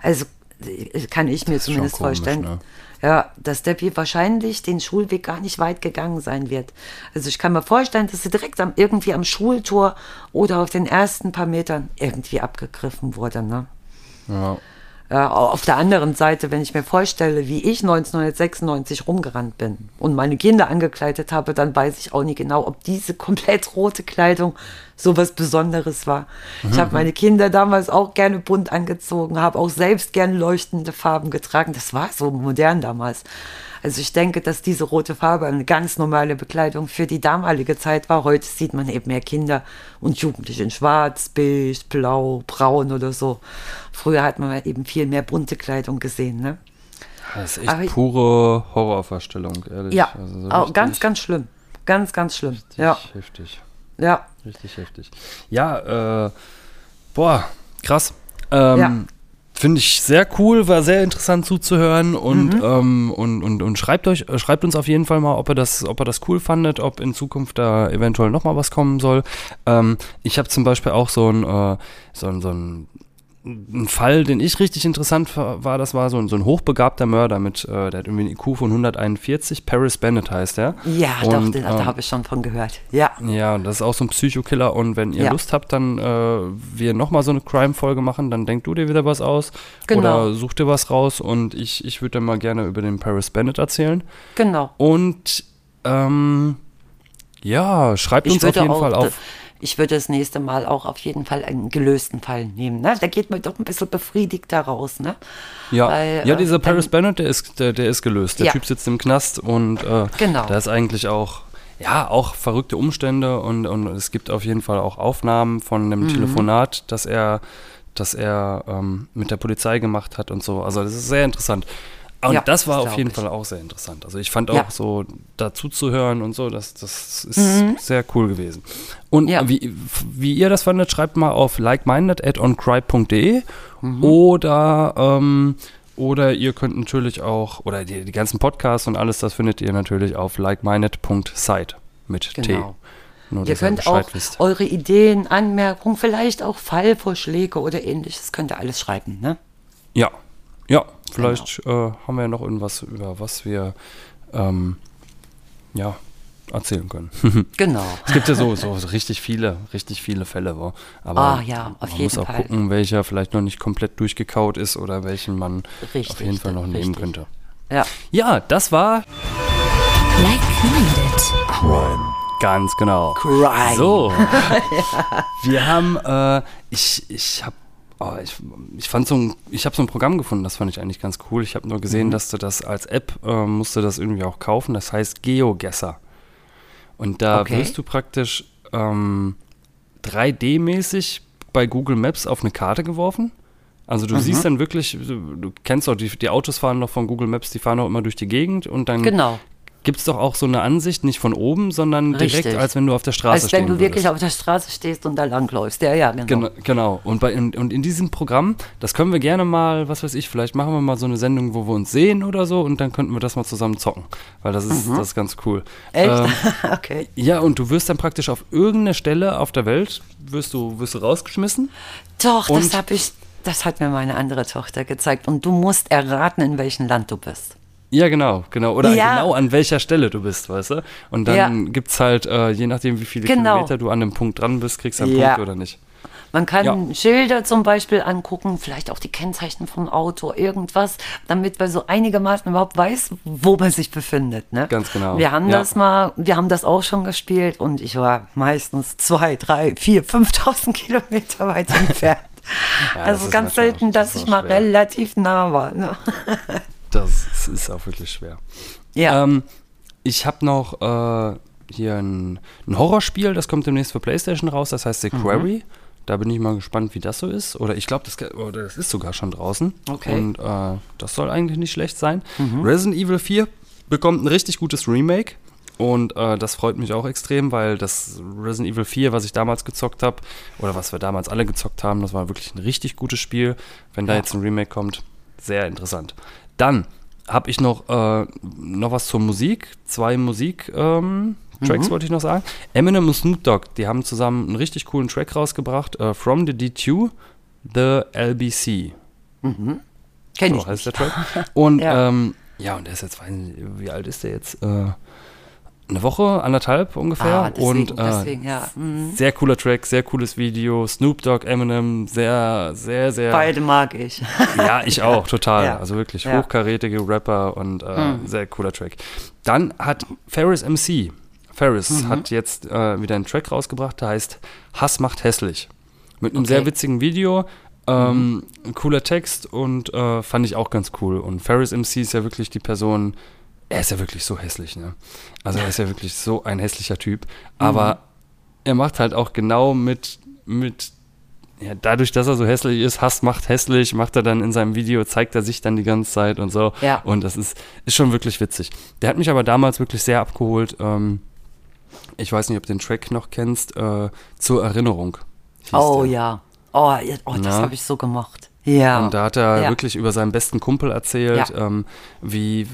Speaker 3: Also äh, kann ich mir zumindest
Speaker 2: komisch,
Speaker 3: vorstellen.
Speaker 2: ne?
Speaker 3: Ja, dass Debbie wahrscheinlich den Schulweg gar nicht weit gegangen sein wird. Also ich kann mir vorstellen, dass sie direkt am, irgendwie am Schultor oder auf den ersten paar Metern irgendwie abgegriffen wurde. Ne?
Speaker 2: Ja.
Speaker 3: Ja, auf der anderen Seite, wenn ich mir vorstelle, wie ich 1996 rumgerannt bin und meine Kinder angekleidet habe, dann weiß ich auch nie genau, ob diese komplett rote Kleidung so was Besonderes war. Ich habe meine Kinder damals auch gerne bunt angezogen, habe auch selbst gerne leuchtende Farben getragen. Das war so modern damals. Also ich denke, dass diese rote Farbe eine ganz normale Bekleidung für die damalige Zeit war. Heute sieht man eben mehr Kinder und Jugendliche in schwarz, beige, blau, braun oder so. Früher hat man eben viel mehr bunte Kleidung gesehen, ne?
Speaker 2: Das ist echt
Speaker 3: Aber
Speaker 2: pure Horrorvorstellung, ehrlich.
Speaker 3: Ja,
Speaker 2: Also so
Speaker 3: ganz, ganz schlimm. Ganz, ganz schlimm.
Speaker 2: richtig
Speaker 3: Ja,
Speaker 2: Heftig.
Speaker 3: Ja.
Speaker 2: Richtig heftig. Ja, äh, boah, krass. Ähm,
Speaker 3: Ja.
Speaker 2: Finde ich sehr cool, war sehr interessant zuzuhören und,
Speaker 3: Mhm.
Speaker 2: ähm, und, und, und schreibt euch, äh, schreibt uns auf jeden Fall mal, ob ihr das, ob ihr das cool fandet, ob in Zukunft da eventuell nochmal was kommen soll. Ähm, ich habe zum Beispiel auch so ein, äh, so ein, so ein ein Fall, den ich richtig interessant war, das war so ein, so ein hochbegabter Mörder mit, äh, der hat irgendwie einen IQ von 141, Paris Bennett heißt er.
Speaker 3: Ja,
Speaker 2: Und,
Speaker 3: doch, da, da
Speaker 2: ähm,
Speaker 3: habe ich schon von gehört. Ja,
Speaker 2: ja, das ist auch so ein Psychokiller. Und wenn ihr
Speaker 3: Ja.
Speaker 2: Lust habt, dann äh, wir nochmal so eine Crime-Folge machen, dann denkt du dir wieder was aus.
Speaker 3: Genau.
Speaker 2: Oder such dir was raus. Und ich, ich würde dann mal gerne über den Paris Bennett erzählen.
Speaker 3: genau.
Speaker 2: Und ähm, ja, schreibt
Speaker 3: Ich
Speaker 2: uns auf jeden
Speaker 3: auch,
Speaker 2: Fall auf.
Speaker 3: Ich würde das nächste Mal auch auf jeden Fall einen gelösten Fall nehmen. Ne? Da geht man doch ein bisschen befriedigt daraus. Ne?
Speaker 2: Ja,
Speaker 3: weil,
Speaker 2: ja
Speaker 3: äh,
Speaker 2: dieser Paris
Speaker 3: dann-
Speaker 2: Bennett, der ist, der, der ist gelöst. Der
Speaker 3: Ja.
Speaker 2: Typ sitzt im Knast und äh,
Speaker 3: Genau.
Speaker 2: da ist eigentlich auch, ja, auch verrückte Umstände und, und es gibt auf jeden Fall auch Aufnahmen von
Speaker 3: Mhm.
Speaker 2: einem Telefonat, das er, das er ähm, mit der Polizei gemacht hat und so. Also das ist sehr interessant. Und
Speaker 3: Ja,
Speaker 2: das war auf jeden
Speaker 3: ich.
Speaker 2: Fall auch sehr interessant. Also ich fand auch
Speaker 3: Ja.
Speaker 2: so dazu zu hören und so, das, das ist sehr cool gewesen. Und
Speaker 3: Mhm. Ja.
Speaker 2: wie, wie ihr das fandet, schreibt mal auf likeminded at oncry.de
Speaker 3: Mhm.
Speaker 2: oder ähm, oder ihr könnt natürlich auch, oder die, die ganzen Podcasts und alles, das findet ihr natürlich auf likeminded.site mit T.
Speaker 3: Genau.
Speaker 2: Nur,
Speaker 3: Ihr könnt auch
Speaker 2: wisst.
Speaker 3: eure Ideen, Anmerkungen, vielleicht auch Fallvorschläge oder ähnliches, könnt ihr alles schreiben. Ne?
Speaker 2: Ja, ja, vielleicht
Speaker 3: Genau.
Speaker 2: äh, haben wir ja noch irgendwas, über was wir ähm, ja, erzählen können. *laughs*
Speaker 3: Genau.
Speaker 2: Es gibt ja so, so richtig viele, richtig viele Fälle, wo. aber
Speaker 3: Ah, ja, auf
Speaker 2: man
Speaker 3: jeden
Speaker 2: muss auch
Speaker 3: Fall.
Speaker 2: gucken, welcher vielleicht noch nicht komplett durchgekaut ist oder welchen man
Speaker 3: Richtig,
Speaker 2: auf jeden Fall noch nehmen
Speaker 3: richtig.
Speaker 2: könnte.
Speaker 3: Ja.
Speaker 2: Ja, das war
Speaker 1: Like Minded.
Speaker 4: Crime.
Speaker 2: ganz genau.
Speaker 3: Crime.
Speaker 2: So, *laughs* wir haben, äh, ich, ich habe Oh, ich, ich fand so ein, ich habe so ein Programm gefunden, das fand ich eigentlich ganz cool. Ich habe nur gesehen,
Speaker 3: Mhm.
Speaker 2: dass du das als App äh, musst du das irgendwie auch kaufen. Das heißt GeoGuessr. Und da
Speaker 3: Okay.
Speaker 2: wirst du praktisch ähm, 3D-mäßig bei Google Maps auf eine Karte geworfen. Also
Speaker 3: Mhm.
Speaker 2: du siehst dann wirklich, du, du kennst doch, die, die Autos fahren noch von Google Maps, die fahren auch immer durch die Gegend und dann
Speaker 3: Genau.
Speaker 2: Gibt es doch auch so eine Ansicht, nicht von oben, sondern direkt,
Speaker 3: Richtig.
Speaker 2: als wenn du auf der Straße
Speaker 3: Als wenn du wirklich
Speaker 2: würdest.
Speaker 3: auf der Straße stehst und da langläufst. Ja, ja, genau.
Speaker 2: Genau, genau. Und, bei, in, und in diesem Programm, das können wir gerne mal, was weiß ich, vielleicht machen wir mal so eine Sendung, wo wir uns sehen oder so und dann könnten wir das mal zusammen zocken. Weil das ist, das ist ganz cool.
Speaker 3: Mhm. Echt?
Speaker 2: Ähm, *laughs*
Speaker 3: okay.
Speaker 2: ja, und du wirst dann praktisch auf irgendeine Stelle auf der Welt, wirst du, wirst du rausgeschmissen.
Speaker 3: Doch, das habe ich, das hat mir meine andere Tochter gezeigt. Und du musst erraten, in welchem Land du bist.
Speaker 2: Ja, genau, genau. Oder
Speaker 3: Ja.
Speaker 2: genau an welcher Stelle du bist, weißt du? Und dann
Speaker 3: Ja.
Speaker 2: gibt's halt, äh, je nachdem, wie viele
Speaker 3: Genau.
Speaker 2: Kilometer du an dem Punkt dran bist, kriegst du einen
Speaker 3: Ja.
Speaker 2: Punkt oder nicht.
Speaker 3: Man kann
Speaker 2: Ja.
Speaker 3: Schilder zum Beispiel angucken, vielleicht auch die Kennzeichen vom Auto, irgendwas, damit man so einigermaßen überhaupt weiß, wo man sich befindet. Ne?
Speaker 2: Ganz genau,
Speaker 3: Wir haben
Speaker 2: ja.
Speaker 3: das mal, wir haben das auch schon gespielt und ich war meistens zwei, drei, vier, *laughs* 5000 Kilometer weit *laughs* entfernt.
Speaker 2: Ja, das
Speaker 3: also
Speaker 2: ist
Speaker 3: ganz selten, dass
Speaker 2: das
Speaker 3: ich mal
Speaker 2: schwer.
Speaker 3: relativ nah war. Ne? *laughs*
Speaker 2: Das ist auch wirklich schwer.
Speaker 3: Ja.
Speaker 2: Ähm, ich habe noch äh, hier ein, ein Horrorspiel, das kommt demnächst für PlayStation raus, das heißt The
Speaker 3: Mhm.
Speaker 2: Quarry. Da bin ich mal gespannt, wie das so ist. Oder ich glaube, das, das ist sogar schon draußen.
Speaker 3: Okay.
Speaker 2: Und äh, das soll eigentlich nicht schlecht sein.
Speaker 3: Mhm.
Speaker 2: Resident Evil 4 bekommt ein richtig gutes Remake. Und äh, das freut mich auch extrem, weil das Resident Evil 4, was ich damals gezockt habe, oder was wir damals alle gezockt haben, das war wirklich ein richtig gutes Spiel. Wenn da
Speaker 3: Ja.
Speaker 2: jetzt ein Remake kommt, sehr interessant. Dann habe ich noch, äh, noch was zur Musik. Zwei Musik-Tracks ähm, Tracks wollte ich noch sagen. Eminem und Snoop Dogg, die haben zusammen einen richtig coolen Track rausgebracht. Äh, From the D2, The LBC.
Speaker 3: Kenn
Speaker 2: So
Speaker 3: ich
Speaker 2: heißt
Speaker 3: nicht.
Speaker 2: der Track. Und
Speaker 3: Ja. *laughs*
Speaker 2: ja, ähm, ja und der ist jetzt, weiß nicht, wie alt ist der jetzt? Äh, eine Woche, anderthalb ungefähr.
Speaker 3: Ah, deswegen,
Speaker 2: und äh,
Speaker 3: deswegen, ja. Mhm.
Speaker 2: sehr cooler Track, sehr cooles Video. Snoop Dogg, Eminem, sehr, sehr, sehr.
Speaker 3: Beide mag ich.
Speaker 2: Ja, ich *laughs* auch, total.
Speaker 3: Ja.
Speaker 2: Also wirklich
Speaker 3: Ja.
Speaker 2: hochkarätige Rapper und äh,
Speaker 3: Mhm.
Speaker 2: sehr cooler Track. Dann hat Ferris MC, Ferris
Speaker 3: Mhm.
Speaker 2: hat jetzt äh, wieder einen Track rausgebracht, der heißt Hass macht hässlich. Mit einem
Speaker 3: Okay. Mhm.
Speaker 2: sehr witzigen Video, ähm, ein cooler Text und äh, fand ich auch ganz cool. Und Ferris MC ist ja wirklich die Person, er ist ja wirklich so hässlich, ne? Also er ist ja wirklich so ein hässlicher Typ. Aber
Speaker 3: Mhm.
Speaker 2: er macht halt auch genau mit, mit ja, dadurch, dass er so hässlich ist, Hass macht hässlich, macht er dann in seinem Video, zeigt er sich dann die ganze Zeit und so.
Speaker 3: Ja.
Speaker 2: Und das ist, ist schon wirklich witzig. Der hat mich aber damals wirklich sehr abgeholt. Ähm, ich weiß nicht, ob du den Track noch kennst, äh, zur Erinnerung.
Speaker 3: Oh
Speaker 2: der.
Speaker 3: ja. Oh, oh das habe ich so gemacht. Ja.
Speaker 2: Und da hat er
Speaker 3: Ja.
Speaker 2: wirklich über seinen besten Kumpel erzählt,
Speaker 3: Ja.
Speaker 2: ähm, wie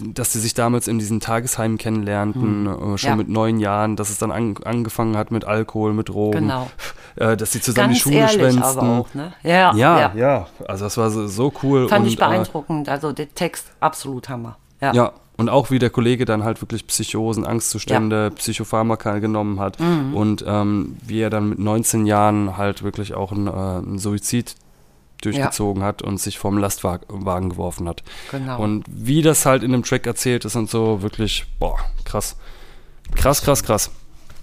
Speaker 2: dass sie sich damals in diesen Tagesheimen kennenlernten, äh, schon
Speaker 3: Hm. Ja.
Speaker 2: mit neun Jahren, dass es dann an, angefangen hat mit Alkohol, mit Drogen,
Speaker 3: Genau. *laughs*
Speaker 2: äh, dass sie zusammen
Speaker 3: Ganz
Speaker 2: die Schule schwänzten.
Speaker 3: auch, ne? Ja,
Speaker 2: Ja,
Speaker 3: ja.
Speaker 2: ja, Also das war so, so cool.
Speaker 3: Fand
Speaker 2: und,
Speaker 3: ich beeindruckend. Also der Text absolut Hammer. Ja.
Speaker 2: Äh, ja, und auch wie der Kollege dann halt wirklich Psychosen, Angstzustände, Psychopharmaka genommen hat
Speaker 3: Mhm.
Speaker 2: und ähm, wie er dann mit 19 Jahren halt wirklich auch einen, äh, einen Suizid durchgezogen hat und sich vom Lastwagen geworfen hat.
Speaker 3: Genau.
Speaker 2: Und wie das halt in dem Track erzählt ist und so, wirklich, boah, krass. Krass, krass, krass.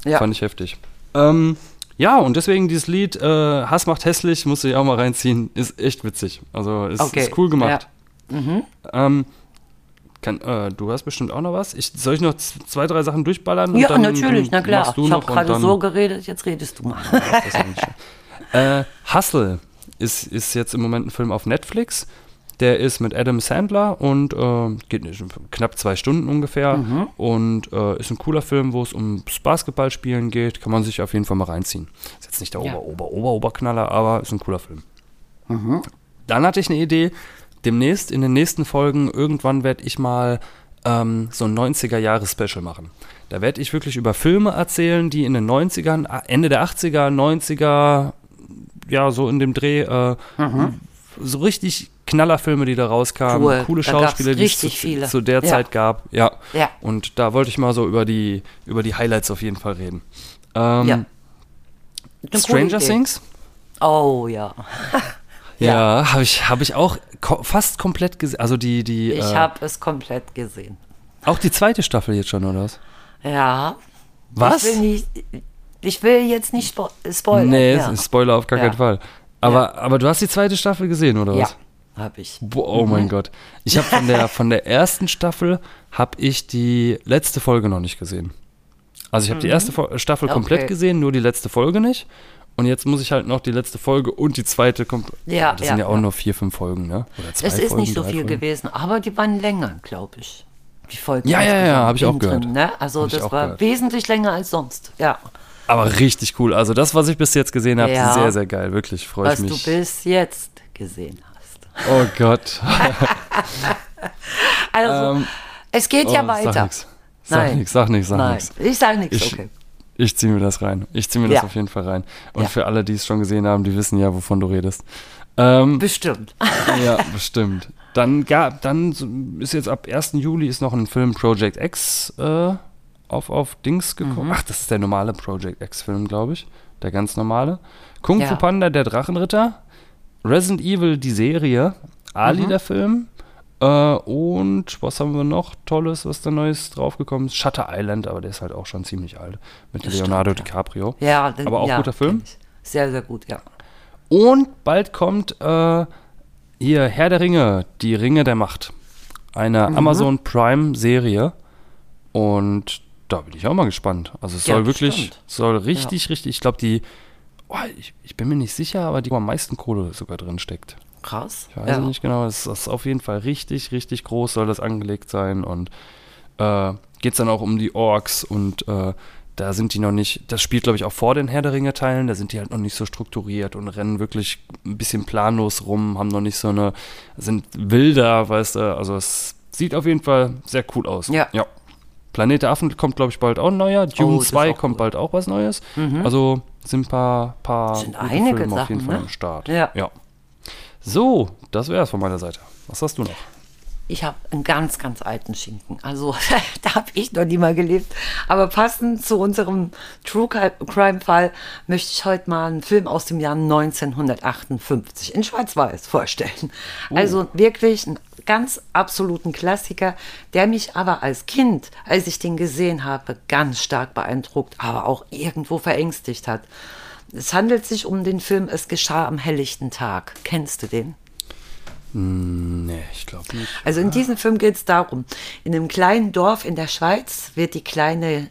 Speaker 3: Ja.
Speaker 2: Fand ich heftig. Ähm, ja, und deswegen dieses Lied äh, Hass macht hässlich, musst du dir auch mal reinziehen, ist echt witzig. Also ist,
Speaker 3: Okay,
Speaker 2: ist cool gemacht.
Speaker 3: ja. Mhm.
Speaker 2: Ähm, kann, äh, du hast bestimmt auch noch was. Ich, soll ich noch zwei, drei Sachen durchballern? und
Speaker 3: Ja,
Speaker 2: dann-
Speaker 3: natürlich, na klar. Ich habe gerade so geredet, jetzt redest du mal. *laughs*
Speaker 2: Schon. äh, Hustle ist, ist jetzt im Moment ein Film auf Netflix. Der ist mit Adam Sandler und äh, geht nicht, knapp zwei Stunden ungefähr.
Speaker 3: Mhm.
Speaker 2: Und äh, ist ein cooler Film, wo es ums Basketballspielen geht. Kann man sich auf jeden Fall mal reinziehen. Ist jetzt nicht der
Speaker 3: Ja.
Speaker 2: Ober, Ober, Ober, Oberknaller, aber ist ein cooler Film.
Speaker 3: Mhm.
Speaker 2: Dann hatte ich eine Idee. Demnächst, in den nächsten Folgen, irgendwann werde ich mal ähm, so ein 90er-Jahres-Special machen. Da werde ich wirklich über Filme erzählen, die in den 90ern, a- Ende der 80er, 90er, ja, so in dem Dreh, äh, so richtig Knallerfilme, die da rauskamen,
Speaker 3: Cool.
Speaker 2: coole
Speaker 3: Da
Speaker 2: Schauspieler, die es zu, zu der
Speaker 3: Ja.
Speaker 2: Zeit gab. Ja.
Speaker 3: Ja.
Speaker 2: Und da wollte ich mal so über die, über die Highlights auf jeden Fall reden. Ähm,
Speaker 3: Ja. Eine
Speaker 2: Stranger. Things?
Speaker 3: Oh ja. *laughs*
Speaker 2: Ja, habe ich, hab ich auch ko fast komplett gesehen. Also die, die,
Speaker 3: Ich
Speaker 2: äh,
Speaker 3: habe es komplett gesehen.
Speaker 2: auch die zweite Staffel jetzt schon, oder was?
Speaker 3: Ja.
Speaker 2: Was?
Speaker 3: Ich will, nicht, ich will jetzt nicht spo spoilern.
Speaker 2: nee,
Speaker 3: ja.
Speaker 2: Spoiler auf gar
Speaker 3: Ja.
Speaker 2: keinen Fall. Aber, aber du hast die zweite Staffel gesehen, oder
Speaker 3: ja,
Speaker 2: was?
Speaker 3: habe ich.
Speaker 2: Boah, oh mein Gott. Ich habe von der, von der ersten Staffel habe ich die letzte Folge noch nicht gesehen. Also ich habe die erste Fo- Staffel komplett
Speaker 3: Okay.
Speaker 2: gesehen, nur die letzte Folge nicht. Und jetzt muss ich halt noch die letzte Folge und die zweite komplett.
Speaker 3: Ja,
Speaker 2: das sind
Speaker 3: ja,
Speaker 2: ja auch
Speaker 3: ja.
Speaker 2: nur vier, fünf Folgen, ne? Oder zwei
Speaker 3: Es ist
Speaker 2: Folgen,
Speaker 3: nicht so viel
Speaker 2: Folgen.
Speaker 3: gewesen, aber die waren länger, glaube ich. Die Folgen.
Speaker 2: Ja, ja, ja,
Speaker 3: insgesamt
Speaker 2: hab ich auch
Speaker 3: innen
Speaker 2: gehört.
Speaker 3: Drin, ne? Also
Speaker 2: Hab
Speaker 3: das war
Speaker 2: gehört.
Speaker 3: wesentlich länger als sonst. Ja.
Speaker 2: Aber richtig cool. Also das, was ich bis jetzt gesehen habe,
Speaker 3: Ja.
Speaker 2: sehr, sehr geil. Wirklich, freue ich
Speaker 3: Was du
Speaker 2: mich.
Speaker 3: bis jetzt gesehen hast.
Speaker 2: Oh Gott. *laughs*
Speaker 3: Also,
Speaker 2: Ähm,
Speaker 3: es geht ja
Speaker 2: oh,
Speaker 3: weiter.
Speaker 2: Sag nix. Sag nix, sag nix, sag nix.
Speaker 3: ich sage nichts,
Speaker 2: Ich-
Speaker 3: okay.
Speaker 2: Ich ziehe mir das rein. Ich ziehe mir das
Speaker 3: Ja.
Speaker 2: auf jeden Fall rein. Und
Speaker 3: Ja.
Speaker 2: für alle, die es schon gesehen haben, die wissen ja, wovon du redest. Ähm,
Speaker 3: Bestimmt.
Speaker 2: ja, *laughs* bestimmt. Dann gab, dann ist jetzt ab 1. Juli ist noch ein Film Project X äh, auf, auf Dings gekommen.
Speaker 3: Mhm.
Speaker 2: Ach, das ist der normale Project X-Film, glaube ich. Der ganz normale. Kung
Speaker 3: Ja.
Speaker 2: Fu Panda, der Drachenritter. Resident Evil, die Serie. Ali,
Speaker 3: Mhm.
Speaker 2: der Film. Äh, und was haben wir noch Tolles, was da Neues draufgekommen ist? Shutter Island, aber der ist halt auch schon ziemlich alt. Mit
Speaker 3: Das
Speaker 2: Leonardo
Speaker 3: stimmt, ja.
Speaker 2: DiCaprio.
Speaker 3: Ja, das-
Speaker 2: Aber auch
Speaker 3: ja,
Speaker 2: guter Film.
Speaker 3: Sehr, sehr gut, ja.
Speaker 2: Und bald kommt äh, hier Herr der Ringe, die Ringe der Macht. Eine
Speaker 3: Mhm.
Speaker 2: Amazon Prime Serie. Und da bin ich auch mal gespannt. Also es
Speaker 3: Ja,
Speaker 2: soll wirklich,
Speaker 3: stimmt.
Speaker 2: soll richtig, richtig, ich glaube die, oh, ich, ich bin mir nicht sicher, aber die wo am meisten Kohle sogar drin steckt.
Speaker 3: Krass.
Speaker 2: Ich weiß
Speaker 3: ja.
Speaker 2: nicht genau, es ist auf jeden Fall richtig, richtig groß soll das angelegt sein und äh, geht es dann auch um die Orks und äh, da sind die noch nicht, das spielt glaube ich auch vor den Herr der Ringe Teilen, da sind die halt noch nicht so strukturiert und rennen wirklich ein bisschen planlos rum, haben noch nicht so eine, sind wilder, weißt du, also es sieht auf jeden Fall sehr cool aus.
Speaker 3: Ja.
Speaker 2: ja. Planet der Affen kommt glaube ich bald auch ein neuer, Dune
Speaker 3: Oh, das ist
Speaker 2: 2
Speaker 3: auch
Speaker 2: kommt
Speaker 3: cool.
Speaker 2: bald auch was Neues, also sind ein paar, paar
Speaker 3: Sind einige
Speaker 2: Filme auf jeden
Speaker 3: Sachen,
Speaker 2: Fall
Speaker 3: ne?
Speaker 2: am Start.
Speaker 3: Ja.
Speaker 2: ja. So, das wäre es von meiner Seite. Was hast du noch?
Speaker 3: Ich habe einen ganz, ganz alten Schinken. Also *laughs* da habe ich noch nie mal gelebt. Aber passend zu unserem True Crime-Fall möchte ich heute mal einen Film aus dem Jahr 1958 in Schwarz-Weiß vorstellen. Also wirklich einen ganz absoluten Klassiker, der mich aber als Kind, als ich den gesehen habe, ganz stark beeindruckt, aber auch irgendwo verängstigt hat. Es handelt sich um den Film Es geschah am helllichten Tag. Kennst du den?
Speaker 2: Nee, ich glaube nicht.
Speaker 3: Also in diesem Film geht es darum, in einem kleinen Dorf in der Schweiz wird die kleine,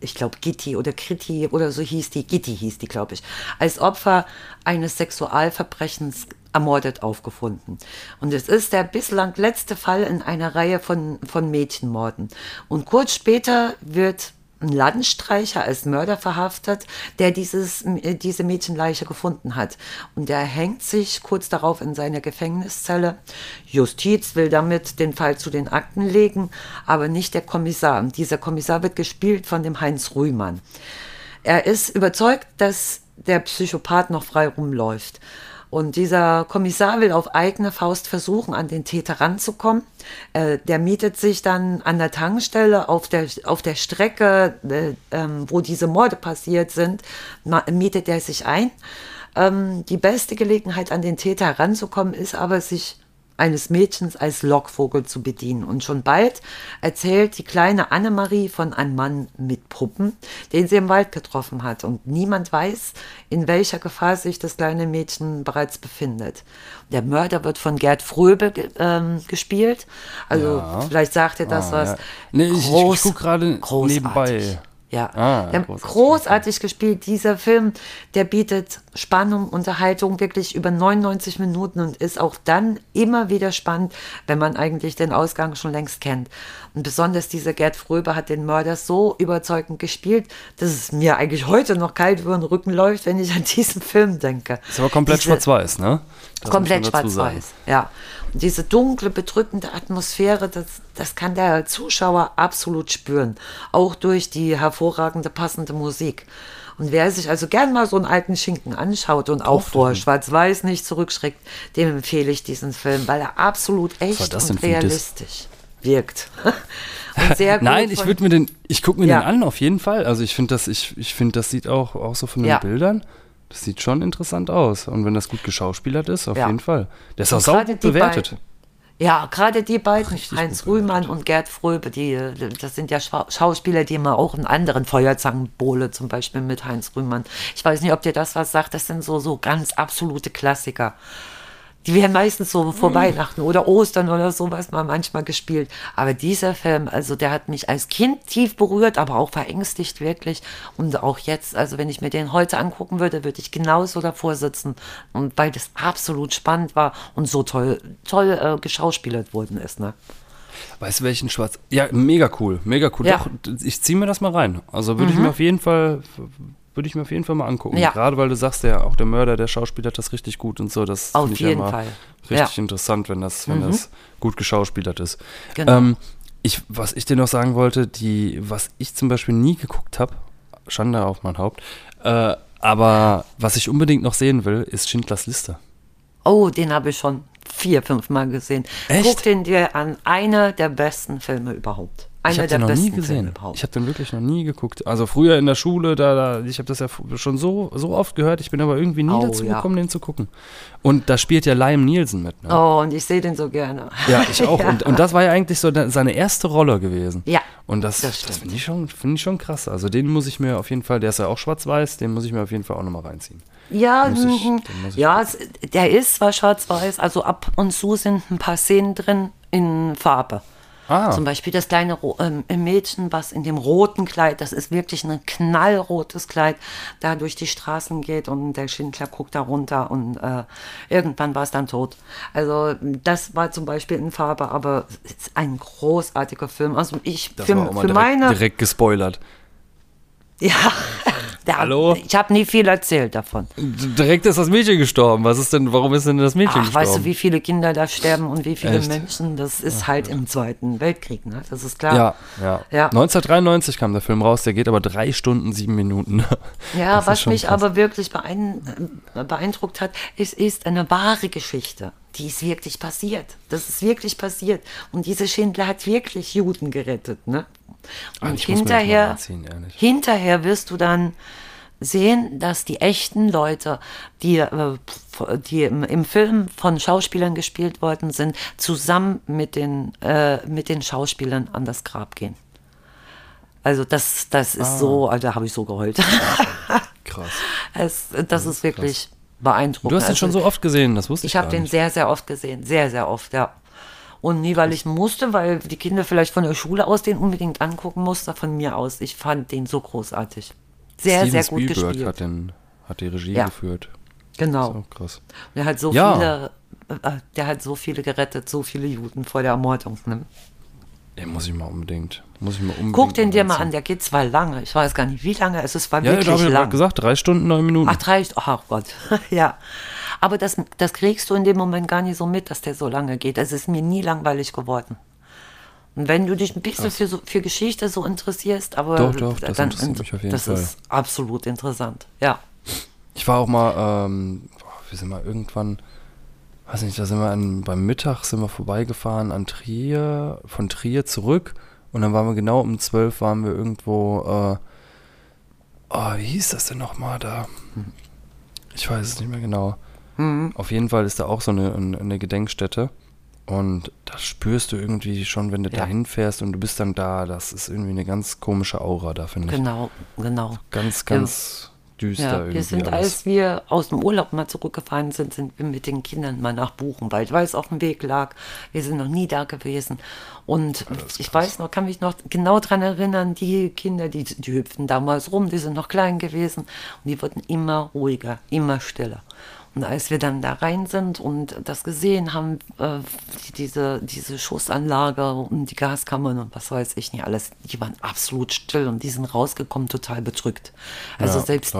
Speaker 3: ich glaube Gitti oder Kritti oder so hieß die, Gitti hieß die, glaube ich, als Opfer eines Sexualverbrechens ermordet aufgefunden. Und es ist der bislang letzte Fall in einer Reihe von, von Mädchenmorden. Und kurz später wird ein Landstreicher als Mörder verhaftet, der dieses, äh, diese Mädchenleiche gefunden hat. Und er hängt sich kurz darauf in seiner Gefängniszelle. Justiz will damit den Fall zu den Akten legen, aber nicht der Kommissar. Und dieser Kommissar wird gespielt von dem Heinz Rühmann. Er ist überzeugt, dass der Psychopath noch frei rumläuft. Und dieser Kommissar will auf eigene Faust versuchen, an den Täter ranzukommen. Äh, der mietet sich dann an der Tankstelle auf der, auf der Strecke, äh, ähm, wo diese Morde passiert sind, mietet er sich ein. Ähm, die beste Gelegenheit, an den Täter heranzukommen, ist aber, sich eines Mädchens als Lockvogel zu bedienen. Und schon bald erzählt die kleine Annemarie von einem Mann mit Puppen, den sie im Wald getroffen hat. Und niemand weiß, in welcher Gefahr sich das kleine Mädchen bereits befindet. Der Mörder wird von Gerd Fröbe ähm, gespielt. Also
Speaker 2: Ja.
Speaker 3: vielleicht sagt ihr das
Speaker 2: Ah,
Speaker 3: was.
Speaker 2: ja. Nee, ich- ich- ich guck gerade nebenbei.
Speaker 3: Ja,
Speaker 2: Ah,
Speaker 3: der,
Speaker 2: großartig.
Speaker 3: großartig gespielt. Dieser Film, der bietet Spannung, Unterhaltung wirklich über 99 Minuten und ist auch dann immer wieder spannend, wenn man eigentlich den Ausgang schon längst kennt. Und besonders dieser Gerd Fröbe hat den Mörder so überzeugend gespielt, dass es mir eigentlich heute noch kalt über den Rücken läuft, wenn ich an *laughs* diesen Film denke.
Speaker 2: Ist aber komplett schwarz-weiß, ne? Das
Speaker 3: komplett schwarz-weiß. Ja. Und diese dunkle, bedrückende Atmosphäre, das, das kann der Zuschauer absolut spüren. Auch durch die hervorragende, passende Musik. Und wer sich also gern mal so einen alten Schinken anschaut und auch vor Schwarz-Weiß nicht zurückschreckt, dem empfehle ich diesen Film, weil er absolut echt und realistisch wirkt. *laughs* und sehr gut
Speaker 2: Nein, ich würde mir den, ich gucke mir
Speaker 3: Ja.
Speaker 2: den an, auf jeden Fall. Also ich finde das, ich, ich finde, das sieht auch, auch so von den
Speaker 3: Ja.
Speaker 2: Bildern, das sieht schon interessant aus. Und wenn das gut geschauspielert ist, auf
Speaker 3: Ja.
Speaker 2: jeden Fall. Der ist auch sau bewertet.
Speaker 3: beiden- Ja, gerade die beiden,
Speaker 2: Richtig
Speaker 3: Heinz Rühmann und Gerd Fröbe, die, das sind ja Schau- Schauspieler, die man auch in anderen Feuerzangenbowle zum Beispiel mit Heinz Rühmann. Ich weiß nicht, ob dir das was sagt, das sind so, so ganz absolute Klassiker. Die werden meistens so vor Weihnachten oder Ostern oder sowas mal manchmal gespielt. Aber dieser Film, also der hat mich als Kind tief berührt, aber auch verängstigt wirklich. Und auch jetzt, also wenn ich mir den heute angucken würde, würde ich genauso davor sitzen. Und weil das absolut spannend war und so toll, toll äh, geschauspielert worden ist. Ne?
Speaker 2: Weißt du, welchen Schwarz? Ja, mega cool, mega cool.
Speaker 3: Ja.
Speaker 2: Doch, ich ziehe mir das mal rein. Also würde ich mir auf jeden Fall, würde ich mir auf jeden Fall mal angucken.
Speaker 3: Ja.
Speaker 2: Gerade weil du sagst, ja, auch der Mörder, der Schauspieler hat das richtig gut und so. Das
Speaker 3: Auf
Speaker 2: finde ich ja
Speaker 3: jeden
Speaker 2: immer
Speaker 3: Fall.
Speaker 2: richtig
Speaker 3: Ja.
Speaker 2: interessant, wenn das, wenn das gut geschauspielert ist.
Speaker 3: Genau.
Speaker 2: Ähm, ich, was ich dir noch sagen wollte, die, was ich zum Beispiel nie geguckt habe, Schande auf mein Haupt, äh, aber was ich unbedingt noch sehen will, ist Schindlers Liste.
Speaker 3: Oh, den habe ich schon vier, fünf Mal gesehen.
Speaker 2: Echt?
Speaker 3: Guck den dir an. Einer der besten Filme überhaupt.
Speaker 2: Ich
Speaker 3: Einer
Speaker 2: habe
Speaker 3: der
Speaker 2: den noch nie gesehen. Ich habe den wirklich noch nie geguckt. Also früher in der Schule, da, da ich habe das ja schon so, so oft gehört, ich bin aber irgendwie nie
Speaker 3: Oh,
Speaker 2: dazu
Speaker 3: ja.
Speaker 2: gekommen, den zu gucken. Und da spielt ja Liam Nielsen mit. Ne?
Speaker 3: oh, und ich sehe den so gerne.
Speaker 2: Ja, *laughs* ich auch.
Speaker 3: Ja.
Speaker 2: Und, und das war ja eigentlich so seine erste Rolle gewesen.
Speaker 3: Ja,
Speaker 2: Und das,
Speaker 3: das
Speaker 2: das, finde ich, schon- finde ich schon krass. Also den muss ich mir auf jeden Fall, der ist ja auch schwarz-weiß, den muss ich mir auf jeden Fall auch nochmal reinziehen.
Speaker 3: Ja,
Speaker 2: ich-
Speaker 3: mhm.
Speaker 2: ich
Speaker 3: ja es, der ist zwar schwarz-weiß, also ab und zu sind ein paar Szenen drin in Farbe.
Speaker 2: Ah.
Speaker 3: Zum Beispiel das kleine ähm, Mädchen, was in dem roten Kleid, das ist wirklich ein knallrotes Kleid, da durch die Straßen geht und der Schindler guckt da runter und äh, irgendwann war es dann tot. Also das war zum Beispiel in Farbe, aber es ist ein großartiger Film. Also ich
Speaker 2: Das
Speaker 3: für,
Speaker 2: war auch mal
Speaker 3: für
Speaker 2: direkt,
Speaker 3: meine
Speaker 2: direkt gespoilert.
Speaker 3: Ja, *laughs* der,
Speaker 2: Hallo?
Speaker 3: ich habe nie viel erzählt davon.
Speaker 2: Direkt ist das Mädchen gestorben. Was ist denn, warum ist denn das Mädchen
Speaker 3: Ach,
Speaker 2: gestorben?
Speaker 3: weißt du, wie viele Kinder da sterben und wie viele
Speaker 2: Echt?
Speaker 3: Menschen? Das ist halt im Zweiten Weltkrieg, ne? Das ist klar.
Speaker 2: ja, ja,
Speaker 3: Ja.
Speaker 2: 1993 kam der Film raus, der geht aber drei Stunden, sieben Minuten. *laughs*
Speaker 3: Ja,
Speaker 2: Das
Speaker 3: was mich
Speaker 2: krass.
Speaker 3: aber wirklich beein äh, beeindruckt hat, es ist eine wahre Geschichte. Die ist wirklich passiert. Das ist wirklich passiert. Und diese Schindler hat wirklich Juden gerettet. Ne?
Speaker 2: Ah,
Speaker 3: Und
Speaker 2: das mal
Speaker 3: hinterher,
Speaker 2: ehrlich.
Speaker 3: hinterher wirst du dann sehen, dass die echten Leute, die, äh, die im, Film von Schauspielern gespielt worden sind, zusammen mit den, äh, mit den Schauspielern an das Grab gehen. Also das, das ist so,
Speaker 2: Ah.
Speaker 3: also da habe ich so geheult. *laughs*
Speaker 2: Krass.
Speaker 3: Es, das ist wirklich beeindruckend.
Speaker 2: Du hast den
Speaker 3: Also,
Speaker 2: schon so oft gesehen, das wusste ich
Speaker 3: Ich habe den
Speaker 2: nicht.
Speaker 3: sehr, sehr oft gesehen. Sehr, sehr oft, ja. Und nie, weil ich musste, weil die Kinder vielleicht von der Schule aus den unbedingt angucken mussten, von mir aus. Ich fand den so großartig. Sehr,
Speaker 2: Steven
Speaker 3: sehr gut
Speaker 2: Spielberg
Speaker 3: gespielt.
Speaker 2: hat, den, hat die Regie
Speaker 3: Ja.
Speaker 2: geführt.
Speaker 3: genau.
Speaker 2: So krass.
Speaker 3: Der hat so
Speaker 2: Ja.
Speaker 3: viele, äh, der hat so viele gerettet, so viele Juden vor der Ermordung. Ne?
Speaker 2: Ja, muss ich mal unbedingt. Muss ich mal unbedingt.
Speaker 3: Guck den dir mal an, der geht zwar lange. Ich weiß gar nicht, wie lange es ist. Es war
Speaker 2: Ja, da
Speaker 3: wirklich
Speaker 2: habe ich ja
Speaker 3: lang.
Speaker 2: gerade gesagt, drei Stunden, neun Minuten.
Speaker 3: Ach, drei, ach Gott, *laughs* ja. Aber das, das kriegst du in dem Moment gar nicht so mit, dass der so lange geht. Es ist mir nie langweilig geworden. Und wenn du dich ein bisschen für, so, für Geschichte so interessierst, aber
Speaker 2: Doch, doch, das
Speaker 3: dann,
Speaker 2: interessiert mich auf jeden
Speaker 3: das
Speaker 2: Fall.
Speaker 3: ist absolut interessant. Ja.
Speaker 2: Ich war auch mal, ähm, wir sind mal irgendwann, weiß nicht, da sind wir an, beim Mittag sind wir vorbeigefahren an Trier, von Trier zurück und dann waren wir genau um 12 waren wir irgendwo, äh, oh, wie hieß das denn nochmal da? Ich weiß es nicht mehr genau. Auf jeden Fall ist da auch so eine, eine Gedenkstätte und das spürst du irgendwie schon, wenn du
Speaker 3: Ja.
Speaker 2: da hinfährst und du bist dann da, das ist irgendwie eine ganz komische Aura da, finde ich.
Speaker 3: Genau, genau.
Speaker 2: Ganz, ganz düster
Speaker 3: Ja,
Speaker 2: irgendwie
Speaker 3: wir sind,
Speaker 2: alles.
Speaker 3: als wir aus dem Urlaub mal zurückgefahren sind, sind wir mit den Kindern mal nach Buchenwald, weil es auf dem Weg lag. Wir sind noch nie da gewesen. Und ich weiß noch, kann mich noch genau daran erinnern, die Kinder, die, die hüpften damals rum, die sind noch klein gewesen und die wurden immer ruhiger, immer stiller. Und als wir dann da rein sind und das gesehen haben, äh, die, diese, diese Schussanlage und die Gaskammern und was weiß ich nicht alles, die waren absolut still und die sind rausgekommen total bedrückt. Also
Speaker 2: Ja,
Speaker 3: selbst,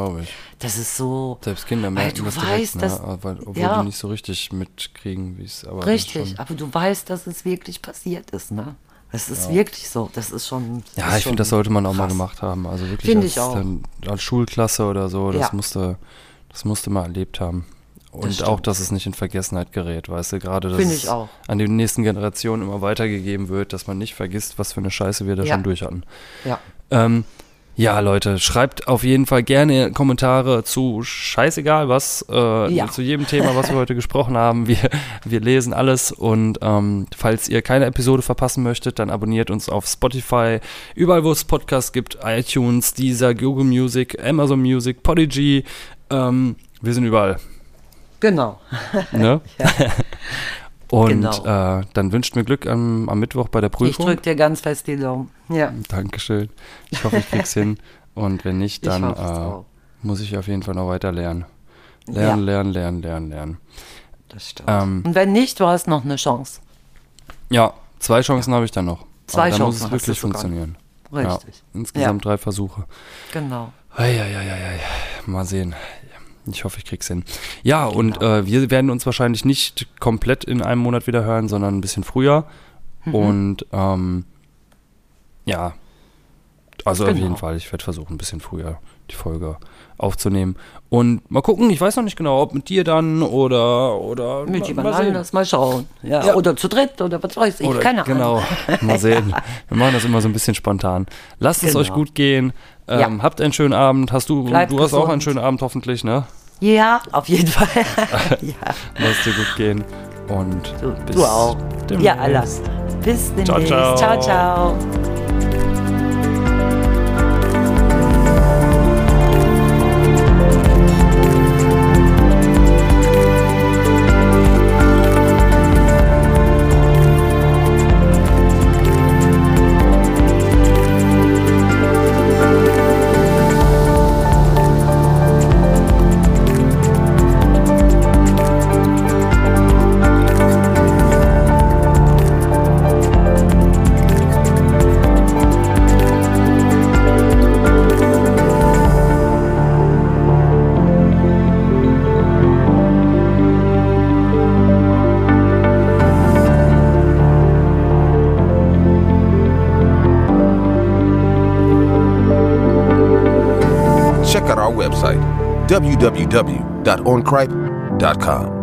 Speaker 3: das ist so,
Speaker 2: Selbst Kinder
Speaker 3: weil
Speaker 2: merken
Speaker 3: du
Speaker 2: das
Speaker 3: weißt,
Speaker 2: direkt,
Speaker 3: dass,
Speaker 2: ne? aber, obwohl
Speaker 3: ja,
Speaker 2: die nicht so richtig mitkriegen, wie es aber das
Speaker 3: richtig, aber du weißt, dass es wirklich passiert ist, ne? Es ist wirklich so, das ist schon.
Speaker 2: ja,
Speaker 3: ist
Speaker 2: ich finde, das sollte man auch mal
Speaker 3: krass.
Speaker 2: gemacht haben. Also wirklich als, als Schulklasse oder so, das
Speaker 3: Ja.
Speaker 2: musste, das musste man erlebt haben. Und
Speaker 3: stimmt.
Speaker 2: auch, dass es nicht in Vergessenheit gerät, weißt du, gerade, dass es an die nächsten Generationen immer weitergegeben wird, dass man nicht vergisst, was für eine Scheiße wir da
Speaker 3: Ja.
Speaker 2: schon durch hatten.
Speaker 3: Ja,
Speaker 2: Ähm, ja, Leute, schreibt auf jeden Fall gerne Kommentare zu scheißegal was, äh,
Speaker 3: Ja.
Speaker 2: zu jedem Thema, was wir heute gesprochen haben. Wir, wir lesen alles und ähm, falls ihr keine Episode verpassen möchtet, dann abonniert uns auf Spotify, überall wo es Podcasts gibt, iTunes, Deezer, Google Music, Amazon Music, Podigy, ähm, wir sind überall.
Speaker 3: Genau. *laughs*
Speaker 2: Ne? *laughs* Und
Speaker 3: Genau.
Speaker 2: äh, dann wünscht mir Glück am, am Mittwoch bei der
Speaker 3: Ich
Speaker 2: Prüfung.
Speaker 3: drücke dir ganz fest die Daumen. Ja,
Speaker 2: Dankeschön. Ich hoffe, ich krieg's *laughs* hin. Und wenn nicht,
Speaker 3: Ich
Speaker 2: dann
Speaker 3: hoffe es
Speaker 2: äh, muss ich auf jeden Fall noch weiter lernen. Lernen, lernen, lernen, lernen, lernen.
Speaker 3: das stimmt.
Speaker 2: Ähm,
Speaker 3: Und wenn nicht, du hast noch eine Chance.
Speaker 2: ja, zwei Chancen habe ich dann noch.
Speaker 3: Zwei
Speaker 2: Aber dann muss
Speaker 3: Chancen
Speaker 2: es
Speaker 3: hast
Speaker 2: wirklich funktionieren.
Speaker 3: Richtig.
Speaker 2: Ja, insgesamt drei Versuche.
Speaker 3: Genau.
Speaker 2: Eieieiei. Mal sehen. Ich hoffe, ich krieg's hin. Ja,
Speaker 3: Genau.
Speaker 2: und äh, wir werden uns wahrscheinlich nicht komplett in einem Monat wieder hören, sondern ein bisschen früher.
Speaker 3: Mhm.
Speaker 2: Und ähm, ja, also auf
Speaker 3: Genau.
Speaker 2: jeden Fall, ich werde versuchen, ein bisschen früher die Folge aufzunehmen. Und mal gucken, ich weiß noch nicht genau, ob mit dir dann oder oder
Speaker 3: Mit jemand anders mal schauen. Ja,
Speaker 2: Ja.
Speaker 3: Oder zu dritt oder was weiß ich.
Speaker 2: Oder,
Speaker 3: Keine
Speaker 2: genau,
Speaker 3: Ahnung. *laughs*
Speaker 2: mal sehen. *laughs* Wir machen das immer so ein bisschen spontan. Lasst es
Speaker 3: Genau.
Speaker 2: euch gut gehen. Ähm,
Speaker 3: Ja.
Speaker 2: Habt einen schönen Abend. Hast du,
Speaker 3: Bleibt
Speaker 2: du hast auch
Speaker 3: gesund.
Speaker 2: einen schönen Abend hoffentlich, ne?
Speaker 3: Ja, auf jeden Fall. *laughs* ja,
Speaker 2: Lass dir gut gehen. Und
Speaker 3: du,
Speaker 2: bis
Speaker 3: du auch.
Speaker 2: demnächst.
Speaker 3: Ja, alles. Bis demnächst.
Speaker 2: ciao.
Speaker 3: ciao. ciao.
Speaker 4: www.oncripe.com.